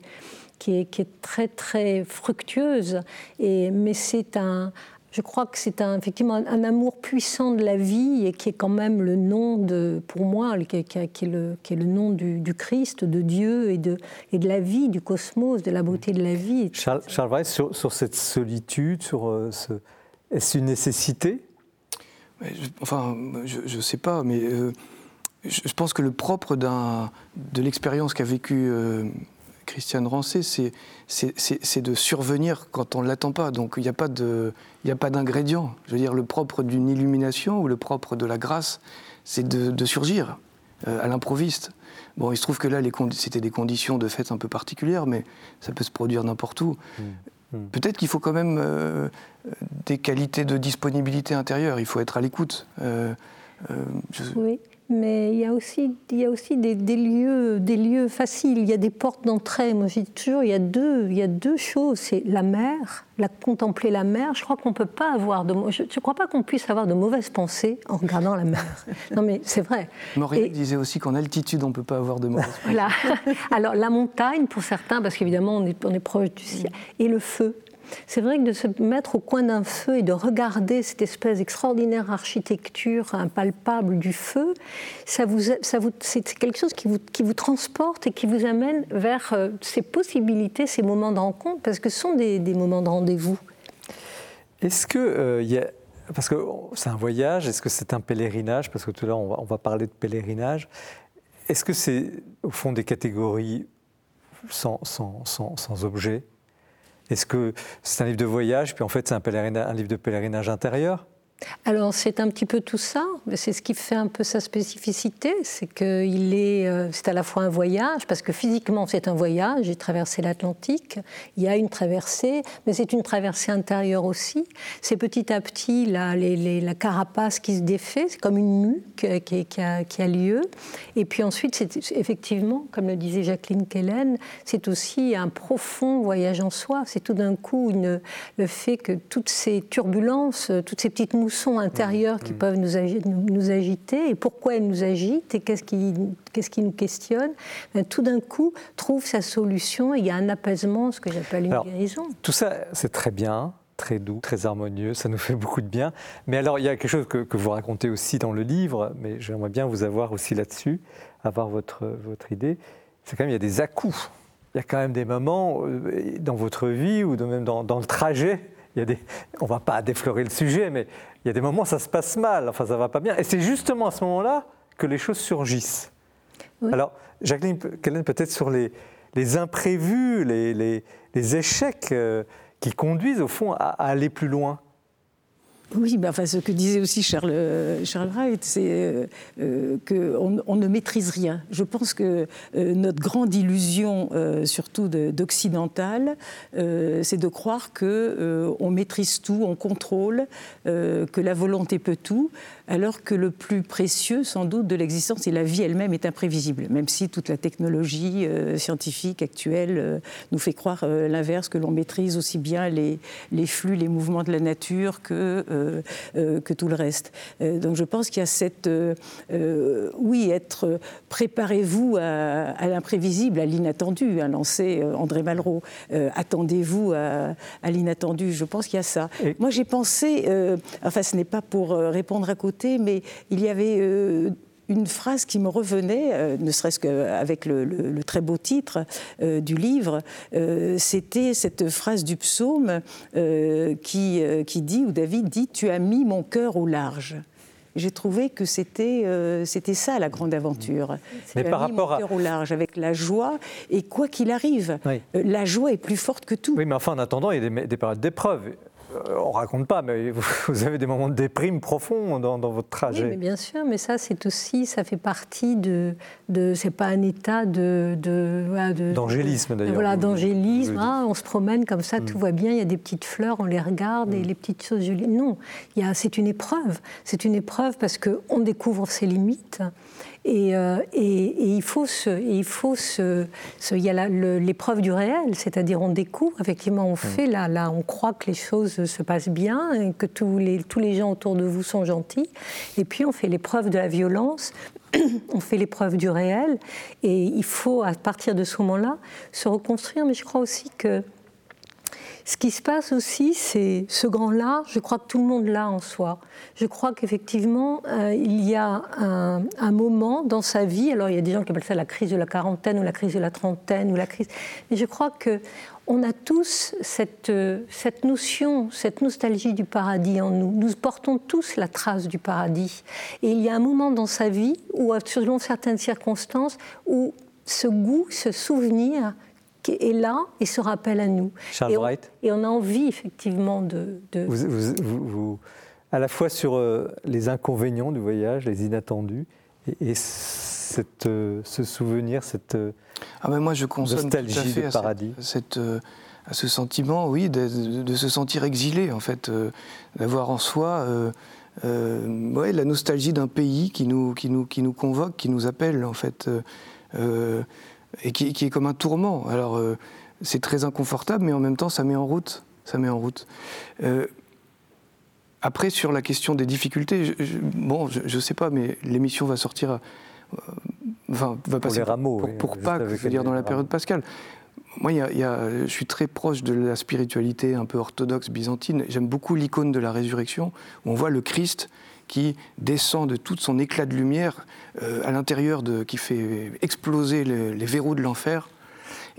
qui est, très très fructueuse. Et, mais c'est un, je crois que c'est un, effectivement un, amour puissant de la vie et qui est quand même le nom de, pour moi, qui est, qui est, le, qui est le, nom du, Christ, de Dieu et de, et de la vie, du cosmos, de la beauté de la vie. Charles, Charles Weiss, sur, sur, cette solitude, sur euh, ce, est-ce une nécessité? Enfin, je ne sais pas, mais euh, je, pense que le propre d'un, de l'expérience qu'a vécue euh, Christiane Rancé, c'est de survenir quand on ne l'attend pas. Donc il n'y a pas d'ingrédient. Je veux dire, le propre d'une illumination ou le propre de la grâce, c'est de, surgir euh, à l'improviste. Bon, il se trouve que là, c'était des conditions de fait un peu particulières, mais ça peut se produire n'importe où. Mmh. Mmh. Peut-être qu'il faut quand même euh, des qualités de disponibilité intérieure. Il faut être à l'écoute. Euh, oui mais il y a aussi, il y a aussi des, lieux, des lieux faciles, il y a des portes d'entrée. Moi, je dis toujours, il y a deux, il y a deux choses. C'est la mer, la, contempler la mer. Je crois qu'on peut pas avoir de, je ne crois pas qu'on puisse avoir de mauvaises pensées en regardant la mer. non, mais c'est vrai. Maurice disait aussi qu'en altitude, on ne peut pas avoir de mauvaises pensées. Voilà. Alors, la montagne, pour certains, parce qu'évidemment, on est, on est proche du ciel, et le feu. C'est vrai que de se mettre au coin d'un feu et de regarder cette espèce d'extraordinaire architecture impalpable du feu, ça vous, ça vous, c'est quelque chose qui vous, qui vous transporte et qui vous amène vers euh, ces possibilités, ces moments de rencontre, parce que ce sont des, des moments de rendez-vous. Est-ce que euh, y a parce que c'est un voyage, est-ce que c'est un pèlerinage? Parce que tout à l'heure, on on va, parler de pèlerinage. Est-ce que c'est au fond des catégories sans, sans, sans, sans objet? Est-ce que c'est un livre de voyage, puis en fait c'est un, livre de pèlerinage intérieur? Alors c'est un petit peu tout ça, c'est ce qui fait un peu sa spécificité, c'est qu'il est, euh, c'est à la fois un voyage, parce que physiquement c'est un voyage, j'ai traversé l'Atlantique, il y a une traversée, mais c'est une traversée intérieure aussi. C'est petit à petit la, carapace qui se défait, c'est comme une mue qui, qui, a, lieu. Et puis ensuite, c'est effectivement, comme le disait Jacqueline Kellen, c'est aussi un profond voyage en soi. C'est tout d'un coup le fait que toutes ces turbulences, toutes ces petites mousses sont intérieures qui mmh. peuvent nous, nous, agiter et pourquoi elles nous agitent et qu'est-ce qui, qu'est-ce qui nous questionne, ben, tout d'un coup trouve sa solution et il y a un apaisement, ce que j'appelle une guérison. Tout ça, c'est très bien, très doux, très harmonieux, ça nous fait beaucoup de bien. Mais alors, il y a quelque chose que, que vous racontez aussi dans le livre, mais j'aimerais bien vous avoir aussi là-dessus, avoir votre, votre idée. C'est quand même, il y a des à-coups. Il y a quand même des moments euh, dans votre vie ou même dans, dans le trajet il y a des, on ne va pas déflorer le sujet, mais il y a des moments où ça se passe mal, enfin ça ne va pas bien. Et c'est justement à ce moment-là que les choses surgissent. Alors, Jacqueline, peut-être sur les, les imprévus, les, les, les échecs euh, qui conduisent au fond à aller plus loin oui, enfin, ce que disait aussi Charles, euh, Charles Wright, c'est euh, euh, qu'on on ne maîtrise rien. Je pense que notre grande illusion, surtout d'occidentale, c'est de croire qu'on on maîtrise tout, on contrôle, que la volonté peut tout alors que le plus précieux, sans doute, de l'existence et la vie elle-même est imprévisible, même si toute la technologie euh, scientifique actuelle euh, nous fait croire euh, l'inverse, que l'on maîtrise aussi bien les, les, flux, les mouvements de la nature que, que tout le reste. donc je pense qu'il y a cette... oui, être... Préparez-vous à, l'imprévisible, à l'inattendu, a lancé André Malraux. Attendez-vous à, l'inattendu. Je pense qu'il y a ça. Moi, j'ai pensé... enfin, ce n'est pas pour répondre à côté mais il y avait euh, une phrase qui me revenait, euh, ne serait-ce qu'avec le, très beau titre euh, du livre, c'était cette phrase du psaume qui, qui dit, où David dit, Tu as mis mon cœur au large. J'ai trouvé que c'était euh, c'était ça la grande aventure. Mais par rapport à... au large avec la joie et quoi qu'il arrive, euh, la joie est plus forte que tout. Oui, mais enfin en attendant, il y a des, des périodes d'épreuve. Euh, on raconte pas, mais vous avez des moments de déprime profond dans, votre trajet. Oui, mais bien sûr, mais ça, c'est aussi, ça fait partie de, de c'est pas un état de, d'angélisme d'ailleurs. Voilà, d'angélisme. Hein, on se promène comme ça, tout mm. va bien. Il y a des petites fleurs, on les regarde et mm. les petites choses jolies. Non, il y a, c'est une épreuve. C'est une épreuve parce que on découvre ses limites. Euh, et, il faut ce, il faut y a l'épreuve du réel, c'est-à-dire on découvre, effectivement, on fait là, on croit que les choses se passent bien, que tous les, tous les gens autour de vous sont gentils, et puis on fait l'épreuve de la violence, on fait l'épreuve du réel, et il faut, à partir de ce moment-là, se reconstruire. Mais je crois aussi que ce qui se passe aussi, c'est ce grand là, je crois que tout le monde l'a en soi. Je crois qu'effectivement, euh, il y a un, moment dans sa vie, alors il y a des gens qui appellent ça la crise de la quarantaine ou la crise de la trentaine ou la crise, mais je crois que on a tous cette, cette notion, cette nostalgie du paradis en nous. Nous portons tous la trace du paradis. Et il y a un moment dans sa vie, ou selon certaines circonstances, où ce goût, ce souvenir est là et se rappelle à nous. Charles et on, Et on a envie effectivement de... Vous, à la fois sur euh, les inconvénients du voyage, les inattendus, et, cette, euh, ce souvenir, cette ah mais moi je nostalgie du paradis. Cette, euh, à ce sentiment, oui, de, se sentir exilé en fait, d'avoir en soi ouais, la nostalgie d'un pays qui nous, qui, nous, qui nous convoque, qui nous appelle en fait et qui, est comme un tourment. Alors, euh, c'est très inconfortable, mais en même temps, ça met en route. Ça met en route. Euh, après, sur la question des difficultés, je, bon, je ne sais pas, mais l'émission va sortir. Euh, enfin, va passer pour, les rameaux, pour, pour Pâques, je veux dire, dans la période pascale. Moi, y y a, je suis très proche de la spiritualité un peu orthodoxe byzantine. J'aime beaucoup l'icône de la résurrection, où on voit le Christ qui descend de tout son éclat de lumière euh, à l'intérieur, de, qui fait exploser les verrous de l'enfer.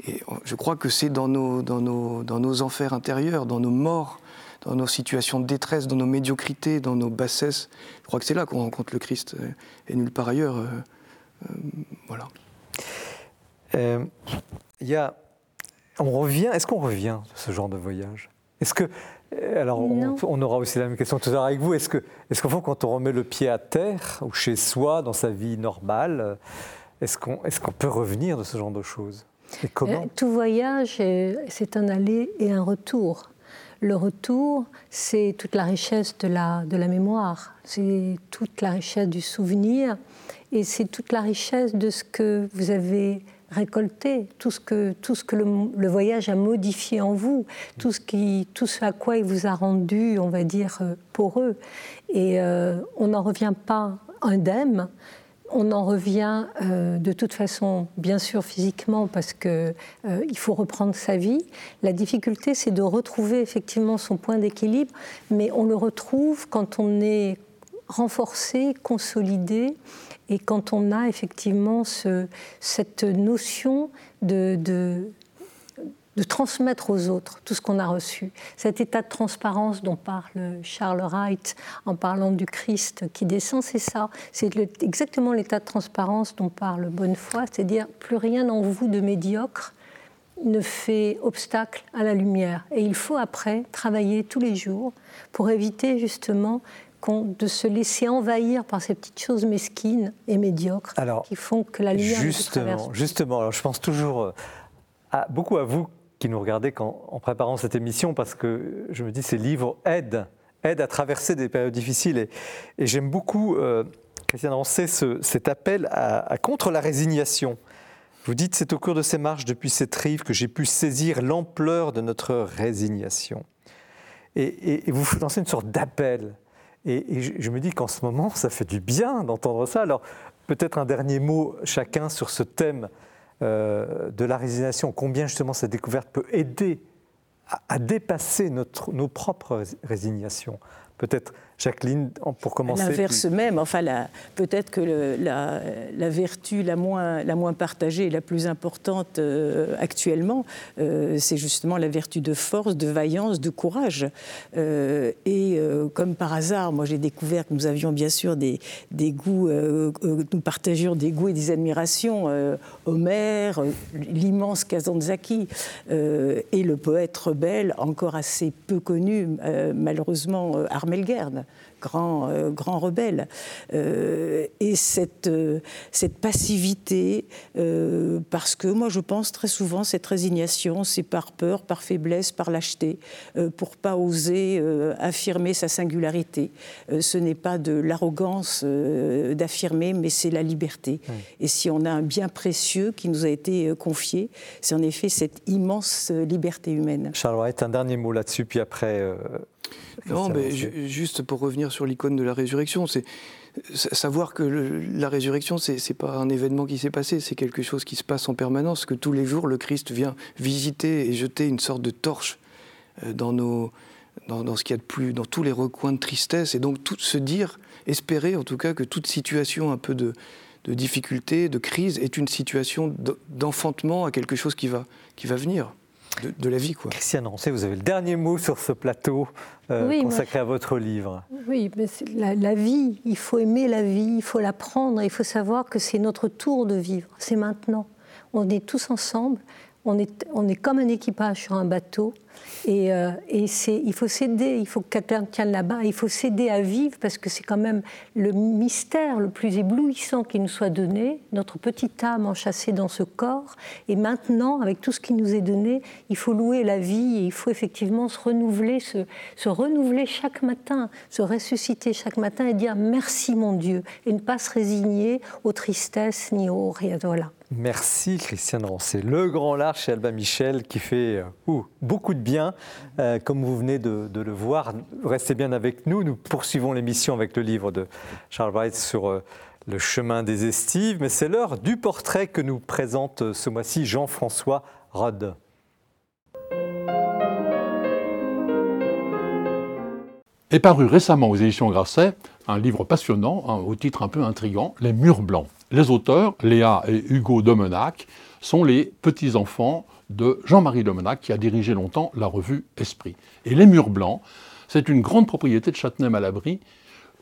Et je crois que c'est dans nos, dans, nos, dans nos enfers intérieurs, dans nos morts, dans nos situations de détresse, dans nos médiocrités, dans nos bassesses. Je crois que c'est là qu'on rencontre le Christ, euh, et nulle part ailleurs. Euh, voilà. Il y a, on revient, est-ce qu'on revient de ce genre de voyage? Est-ce que euh, alors, on, aura aussi la même question tout à l'heure avec vous. Est-ce qu'en est qu'au fond, quand on remet le pied à terre, ou chez soi, dans sa vie normale, est-ce qu'on est peut revenir de ce genre de choses? Et comment? euh, Tout voyage, c'est un aller et un retour. Le retour, c'est toute la richesse de la, de la mémoire, c'est toute la richesse du souvenir, et c'est toute la richesse de ce que vous avez récolter tout ce que, tout ce que le, voyage a modifié en vous, tout ce, à quoi il vous a rendu, on va dire, euh, poreux. Et euh, on n'en revient pas indemne, on en revient euh, de toute façon, bien sûr, physiquement, parce qu'il il faut reprendre sa vie. La difficulté, c'est de retrouver effectivement son point d'équilibre, mais on le retrouve quand on est renforcé, consolidé, et quand on a effectivement ce, cette notion de, de, de, transmettre aux autres tout ce qu'on a reçu, cet état de transparence dont parle Charles Wright en parlant du Christ qui descend, c'est ça, c'est exactement l'état de transparence dont parle Bonnefoy, c'est-à-dire plus rien en vous de médiocre ne fait obstacle à la lumière. Et il faut après travailler tous les jours pour éviter justement de se laisser envahir par ces petites choses mesquines et médiocres qui font que la lumière justement, Justement, alors je pense toujours euh, à, beaucoup à vous qui nous regardez quand, en préparant cette émission, parce que je me dis ces livres aident, aident à traverser des périodes difficiles. Et, j'aime beaucoup, euh, Christiane Rancé, cet appel à, contre la résignation. Vous dites, c'est au cours de ces marches depuis cette rive que j'ai pu saisir l'ampleur de notre résignation. Et, et, vous lancez une sorte d'appel et, je, me dis qu'en ce moment, ça fait du bien d'entendre ça. Alors, peut-être un dernier mot chacun sur ce thème euh, de la résignation. Combien justement cette découverte peut aider à, dépasser notre, nos propres résignations? Peut-être Jacqueline, pour commencer. L'inverse même, enfin, peut-être que la, vertu la moins, la moins partagée et la plus importante euh, actuellement, euh, c'est justement la vertu de force, de vaillance, de courage. Euh, et comme par hasard, moi j'ai découvert que nous avions bien sûr des, des goûts, nous partagions des goûts et des admirations. Homère, l'immense Kazantzaki et le poète rebelle, encore assez peu connu, malheureusement, Armelgern grand, euh, grand rebelle. Euh, et cette, euh, cette passivité, parce que moi je pense très souvent cette résignation, c'est par peur, par faiblesse, par lâcheté, pour pas oser affirmer sa singularité. ce n'est pas de l'arrogance d'affirmer, mais c'est la liberté. Et si on a un bien précieux qui nous a été confié, c'est en effet cette immense liberté humaine. Charles White, un dernier mot là-dessus, puis après, non, mais juste pour revenir sur l'icône de la résurrection, c'est savoir que la résurrection, c'est n'est pas un événement qui s'est passé, c'est quelque chose qui se passe en permanence, que tous les jours, le Christ vient visiter et jeter une sorte de torche euh, dans, nos, dans, ce qu'il y a de plus, dans tous les recoins de tristesse, et donc tout, se dire, espérer en tout cas que toute situation un peu de, de difficulté, de crise, est une situation d'enfantement à quelque chose qui va, qui va venir de, la vie. Quoi. Christiane Rancé, vous avez le dernier mot sur ce plateau euh, consacré à votre livre. Oui, mais la, la, vie, il faut aimer la vie, il faut la prendre, il faut savoir que c'est notre tour de vivre, c'est maintenant. On est tous ensemble, on est, comme un équipage sur un bateau, et, euh, il faut s'aider, il faut que quelqu'un tienne là-bas, il faut s'aider à vivre parce que c'est quand même le mystère le plus éblouissant qui nous soit donné, notre petite âme enchâssée dans ce corps. Et maintenant, avec tout ce qui nous est donné, il faut louer la vie et il faut effectivement se renouveler, se, se renouveler chaque matin, se ressusciter chaque matin et dire merci mon Dieu et ne pas se résigner aux tristesses ni aux rien. Voilà. Merci Christiane Rancé. Le Grand Large chez Alba Michel qui fait euh, beaucoup de bien, euh, comme vous venez de, le voir. Restez bien avec nous. Nous poursuivons l'émission avec le livre de Charles Wright sur euh, le chemin des estives. Mais c'est l'heure du portrait que nous présente ce mois-ci Jean-François Rode. Est paru récemment aux éditions Grasset un livre passionnant, au titre un peu intrigant, Les Murs Blancs. Les auteurs, Léa et Hugo Domenac, sont les petits-enfants de Jean-Marie Domenac, qui a dirigé longtemps la revue Esprit. Et Les Murs Blancs, c'est une grande propriété de Châtenay-Malabry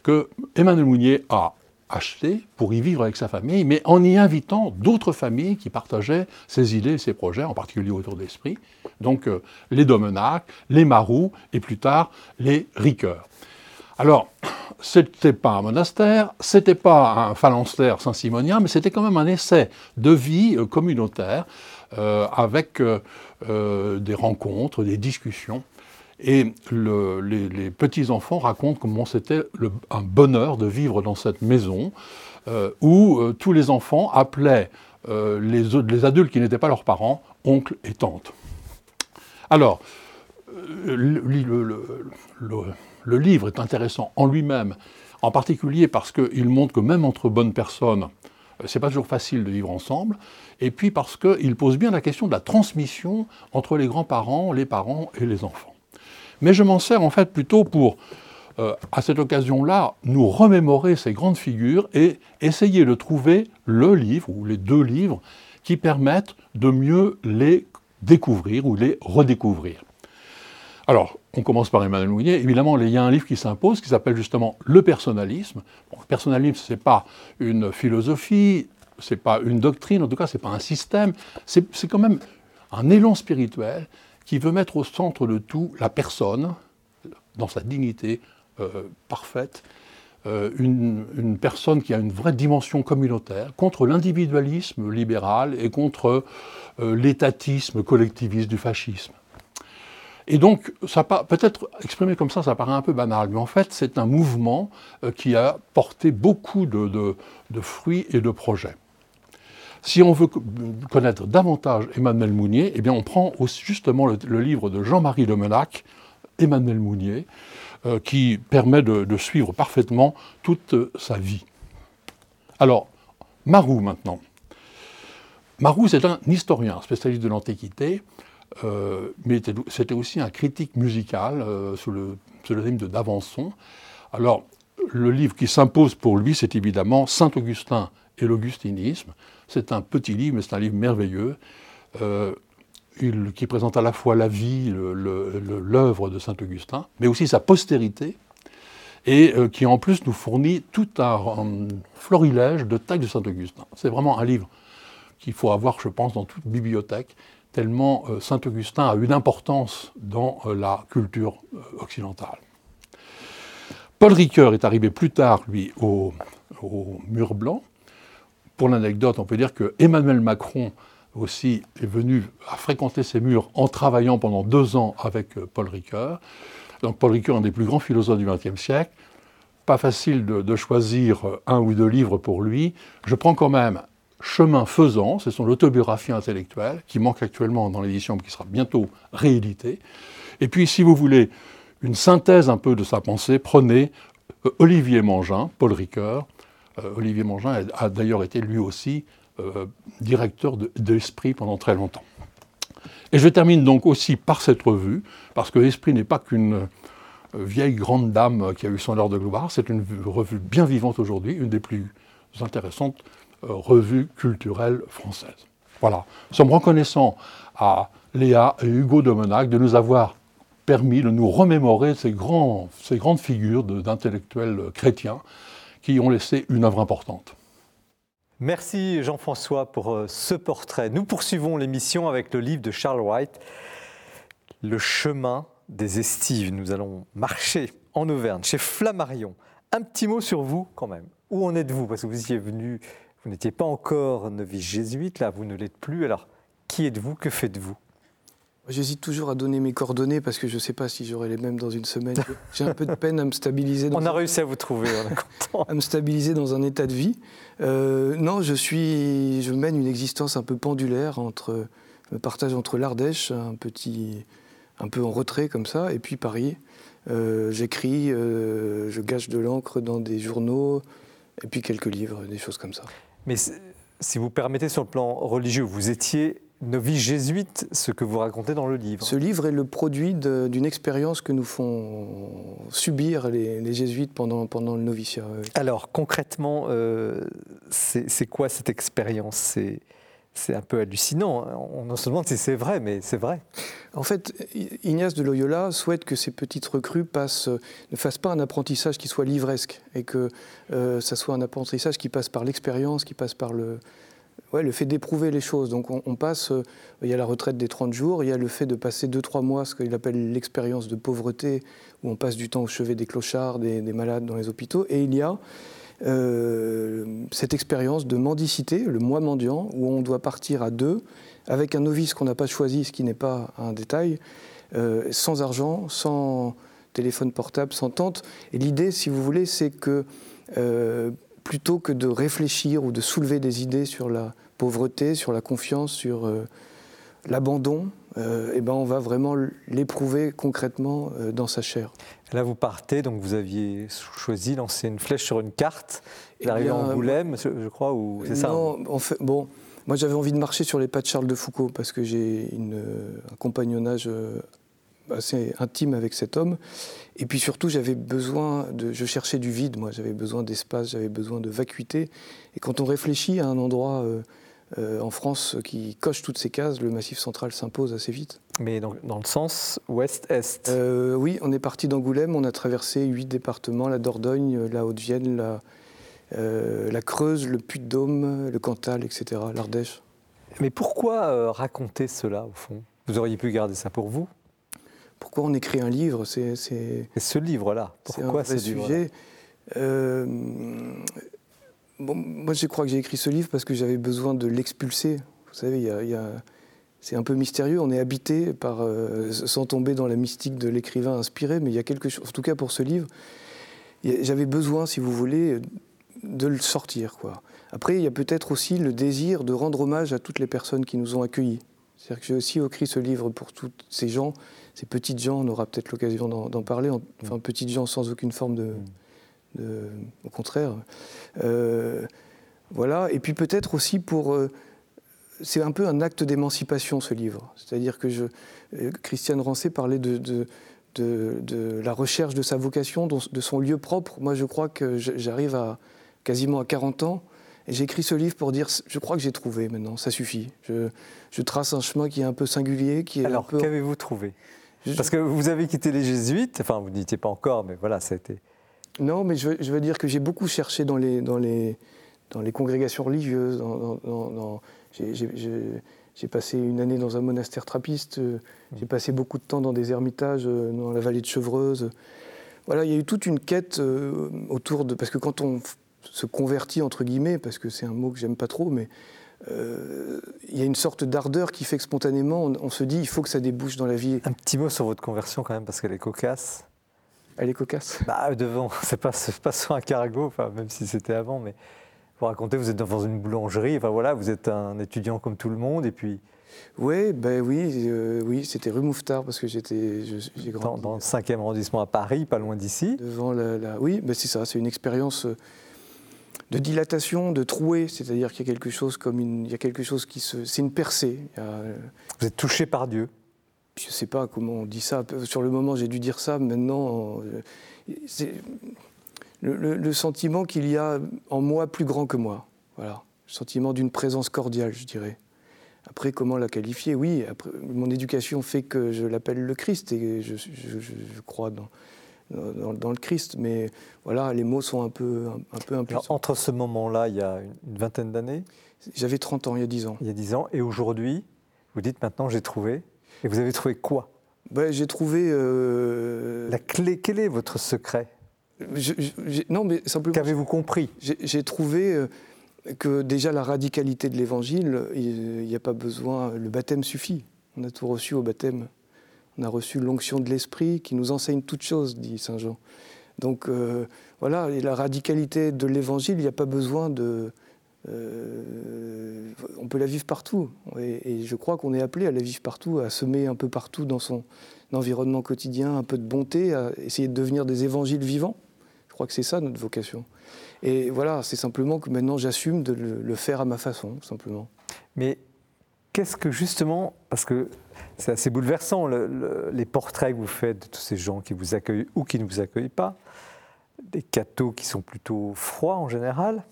que Emmanuel Mounier a acheté pour y vivre avec sa famille, mais en y invitant d'autres familles qui partageaient ses idées et ses projets, en particulier autour d'Esprit. Donc euh, les Domenac, les Marous et plus tard les Ricoeur. Alors, c'était pas un monastère, c'était pas un phalanstère saint-simonien, mais c'était quand même un essai de vie euh, communautaire euh, avec euh, des rencontres, des discussions. Et les, petits-enfants racontent comment c'était un bonheur de vivre dans cette maison où tous les enfants appelaient les, adultes qui n'étaient pas leurs parents oncles et tantes. Alors, le livre est intéressant en lui-même, en particulier parce qu'il montre que même entre bonnes personnes, euh, c'est pas toujours facile de vivre ensemble, et puis parce qu'il pose bien la question de la transmission entre les grands-parents, les parents et les enfants. Mais je m'en sers en fait plutôt pour, euh, à cette occasion-là, nous remémorer ces grandes figures et essayer de trouver le livre ou les deux livres qui permettent de mieux les découvrir ou les redécouvrir. Alors, on commence par Emmanuel Mounier. Évidemment, il y a un livre qui s'impose qui s'appelle justement Le personnalisme. le personnalisme, ce n'est pas une philosophie, ce n'est pas une doctrine, en tout cas, ce n'est pas un système. C'est quand même un élan spirituel qui veut mettre au centre de tout la personne, dans sa dignité euh, parfaite, euh, une, personne qui a une vraie dimension communautaire, contre l'individualisme libéral et contre euh, l'étatisme collectiviste du fascisme. Et donc, peut-être exprimé comme ça, ça paraît un peu banal, mais en fait, c'est un mouvement euh, qui a porté beaucoup de, fruits et de projets. Si on veut connaître davantage Emmanuel Mounier, eh bien on prend justement le, livre de Jean-Marie Lemenac, Emmanuel Mounier, euh, qui permet de, de, suivre parfaitement toute sa vie. Alors, Marou maintenant. Marou, c'est un historien, spécialiste de l'Antiquité, euh, mais c'était aussi un critique musical euh, sous le pseudonyme de D'Avançon, Alors, le livre qui s'impose pour lui, c'est évidemment Saint-Augustin et l'augustinisme. C'est un petit livre, mais c'est un livre merveilleux. Euh, qui présente à la fois la vie, l'œuvre de Saint-Augustin, mais aussi sa postérité, et qui en plus nous fournit tout un, florilège de textes de Saint-Augustin. C'est vraiment un livre qu'il faut avoir, je pense, dans toute bibliothèque, tellement euh, Saint-Augustin a une importance dans euh, la culture occidentale. Paul Ricoeur est arrivé plus tard, lui, au, mur blanc. Pour l'anecdote, on peut dire que Emmanuel Macron aussi est venu à fréquenter ces murs en travaillant pendant deux ans avec euh, Paul Ricoeur. Donc Paul Ricoeur, un des plus grands philosophes du XXe siècle. Pas facile de, choisir euh, un ou deux livres pour lui. Je prends quand même Chemin faisant, c'est son autobiographie intellectuelle, qui manque actuellement dans l'édition, mais qui sera bientôt rééditée. Et puis, si vous voulez une synthèse un peu de sa pensée, prenez euh, Olivier Mangin, Paul Ricoeur. Olivier Mangin a d'ailleurs été lui aussi euh, directeur de, l'Esprit pendant très longtemps. Et je termine donc aussi par cette revue, parce que l'Esprit n'est pas qu'une euh, vieille grande dame qui a eu son heure de gloire, c'est une revue bien vivante aujourd'hui, une des plus intéressantes euh, revues culturelles françaises. Voilà, nous sommes reconnaissants à Léa et Hugo Domenac de nous avoir permis de nous remémorer ces, ces grandes figures d'intellectuels chrétiens qui ont laissé une œuvre importante. Merci Jean-François pour euh, ce portrait. Nous poursuivons l'émission avec le livre de Charles White, Le chemin des estives. Nous allons marcher en Auvergne, chez Flammarion. Un petit mot sur vous quand même. Où en êtes-vous? Parce que vous y êtes venu, vous n'étiez pas encore novice jésuite, là vous ne l'êtes plus. Alors qui êtes-vous? Que faites-vous? J'hésite toujours à donner mes coordonnées parce que je ne sais pas si j'aurai les mêmes dans une semaine. J'ai un peu de peine à me stabiliser. on a réussi à vous trouver, on est content. à me stabiliser dans un état de vie. Euh, non, je suis, je mène une existence un peu pendulaire entre, je me partage entre l'Ardèche, un petit, un peu en retrait comme ça, et puis Paris. Euh, j'écris, euh, je gâche de l'encre dans des journaux, et puis quelques livres, des choses comme ça. Mais si vous permettez, sur le plan religieux, vous étiez novice jésuite, ce que vous racontez dans le livre. Ce livre est le produit d'une expérience que nous font subir les, jésuites pendant, pendant le noviciat. Alors concrètement, euh, c'est quoi cette expérience? C'est un peu hallucinant. On se demande si c'est vrai, mais c'est vrai. En fait, Ignace de Loyola souhaite que ces petites recrues ne fassent pas un apprentissage qui soit livresque et que euh, ça soit un apprentissage qui passe par l'expérience, qui passe par le, ouais, le fait d'éprouver les choses. Donc on, passe, euh, il y a la retraite des 30 jours, il y a le fait de passer 2-3 mois, ce qu'il appelle l'expérience de pauvreté, où on passe du temps au chevet des clochards, des, malades dans les hôpitaux, et il y a euh, cette expérience de mendicité, le mois mendiant, où on doit partir à deux, avec un novice qu'on n'a pas choisi, ce qui n'est pas un détail, euh, sans argent, sans téléphone portable, sans tente. Et l'idée, si vous voulez, c'est que plutôt que de réfléchir ou de soulever des idées sur la pauvreté, sur la confiance, sur euh, l'abandon, euh, eh ben on va vraiment l'éprouver concrètement euh, dans sa chair. Là, vous partez, donc vous aviez choisi lancer une flèche sur une carte. Vous arrivez à Angoulême, je crois, ou c'est ça Non, en fait, bon, moi j'avais envie de marcher sur les pas de Charles de Foucault parce que j'ai un compagnonnage assez intime avec cet homme. Et puis surtout, j'avais besoin de. Je cherchais du vide, moi, j'avais besoin d'espace, j'avais besoin de vacuité. Et quand on réfléchit à un endroit euh, euh, en France qui coche toutes ces cases, le Massif central s'impose assez vite. Mais dans, dans le sens ouest-est euh, Oui, on est parti d'Angoulême, on a traversé huit départements la Dordogne, la Haute-Vienne, la, la Creuse, le Puy-de-Dôme, le Cantal, etc., l'Ardèche. Mais pourquoi raconter cela, au fond? Vous auriez pu garder ça pour vous pourquoi on écrit un livre? C'est ce livre-là. Pourquoi ce sujet euh, Moi, je crois que j'ai écrit ce livre parce que j'avais besoin de l'expulser. Vous savez, c'est un peu mystérieux. On est habité par, euh, sans tomber dans la mystique de l'écrivain inspiré, mais il y a quelque chose. En tout cas, pour ce livre, j'avais besoin, si vous voulez, de le sortir. Après, il y a peut-être aussi le désir de rendre hommage à toutes les personnes qui nous ont accueillis. C'est-à-dire que j'ai aussi écrit ce livre pour tous ces gens ces petites gens, on aura peut-être l'occasion d'en parler, enfin petites gens sans aucune forme de... au contraire. Euh, voilà, et puis peut-être aussi pour... Euh, c'est un peu un acte d'émancipation ce livre. C'est-à-dire que je, euh, Christiane Rancé parlait de, de, la recherche de sa vocation, de son lieu propre. Moi, je crois que j'arrive à quasiment à 40 ans et j'écris ce livre pour dire, je crois que j'ai trouvé maintenant, ça suffit. Je, trace un chemin qui est un peu singulier, qui est Alors, peu... qu'avez-vous trouvé? Parce que vous avez quitté les jésuites, enfin, vous n'y étiez pas encore, mais voilà, ça a été... Non, mais je, veux dire que j'ai beaucoup cherché dans les, dans les, dans les congrégations religieuses. Dans, j'ai passé une année dans un monastère trappiste, euh, j'ai passé beaucoup de temps dans des ermitages euh, dans la vallée de Chevreuse. Voilà, il y a eu toute une quête euh, autour de... Parce que quand on se convertit, entre guillemets, parce que c'est un mot que j'aime pas trop, mais il y a une sorte d'ardeur qui fait que spontanément, on, se dit, il faut que ça débouche dans la vie. Un petit mot sur votre conversion quand même, parce qu'elle est cocasse. Elle est cocasse Bah devant, c'est pas, pas sur un cargo, enfin, même si c'était avant, mais vous racontez, vous êtes dans une boulangerie, enfin voilà, vous êtes un étudiant comme tout le monde, et puis... Ouais, ben oui, euh, oui, c'était rue Mouffetard parce que j'étais, j'ai grandi dans, le 5e arrondissement à Paris, pas loin d'ici. Devant la, oui, ben c'est ça, c'est une expérience euh, de dilatation, de trouée, c'est-à-dire qu'il y a quelque chose comme une, il y a quelque chose qui se, c'est une percée. Euh, vous êtes touché par Dieu. Je ne sais pas comment on dit ça. Sur le moment, j'ai dû dire ça. Maintenant, c'est le, sentiment qu'il y a en moi plus grand que moi. Voilà. Le sentiment d'une présence cordiale, je dirais. Après, comment la qualifier? Oui, après, mon éducation fait que je l'appelle le Christ et je, crois dans, dans, le Christ. Mais voilà, les mots sont un peu, un, peu entre ce moment-là, il y a une vingtaine d'années? J'avais 30 ans, il y a 10 ans. Il y a 10 ans. Et aujourd'hui, vous dites maintenant, j'ai trouvé. Et vous avez trouvé quoi? Ben, J'ai trouvé. Euh, la clé, quel est votre secret? non, mais simplement. Qu'avez-vous compris? J'ai trouvé euh, que déjà la radicalité de l'évangile, il n'y a pas besoin. Le baptême suffit. On a tout reçu au baptême. On a reçu l'onction de l'esprit qui nous enseigne toutes choses, dit saint Jean. Donc euh, voilà, et la radicalité de l'évangile, il n'y a pas besoin de. Euh, on peut la vivre partout. Et, je crois qu'on est appelé à la vivre partout, à semer un peu partout dans son environnement quotidien, un peu de bonté, à essayer de devenir des évangiles vivants. Je crois que c'est ça notre vocation. Et voilà, c'est simplement que maintenant j'assume de le, faire à ma façon, simplement. Mais qu'est-ce que justement, parce que c'est assez bouleversant, les portraits que vous faites de tous ces gens qui vous accueillent ou qui ne vous accueillent pas, des cathos qui sont plutôt froids en général,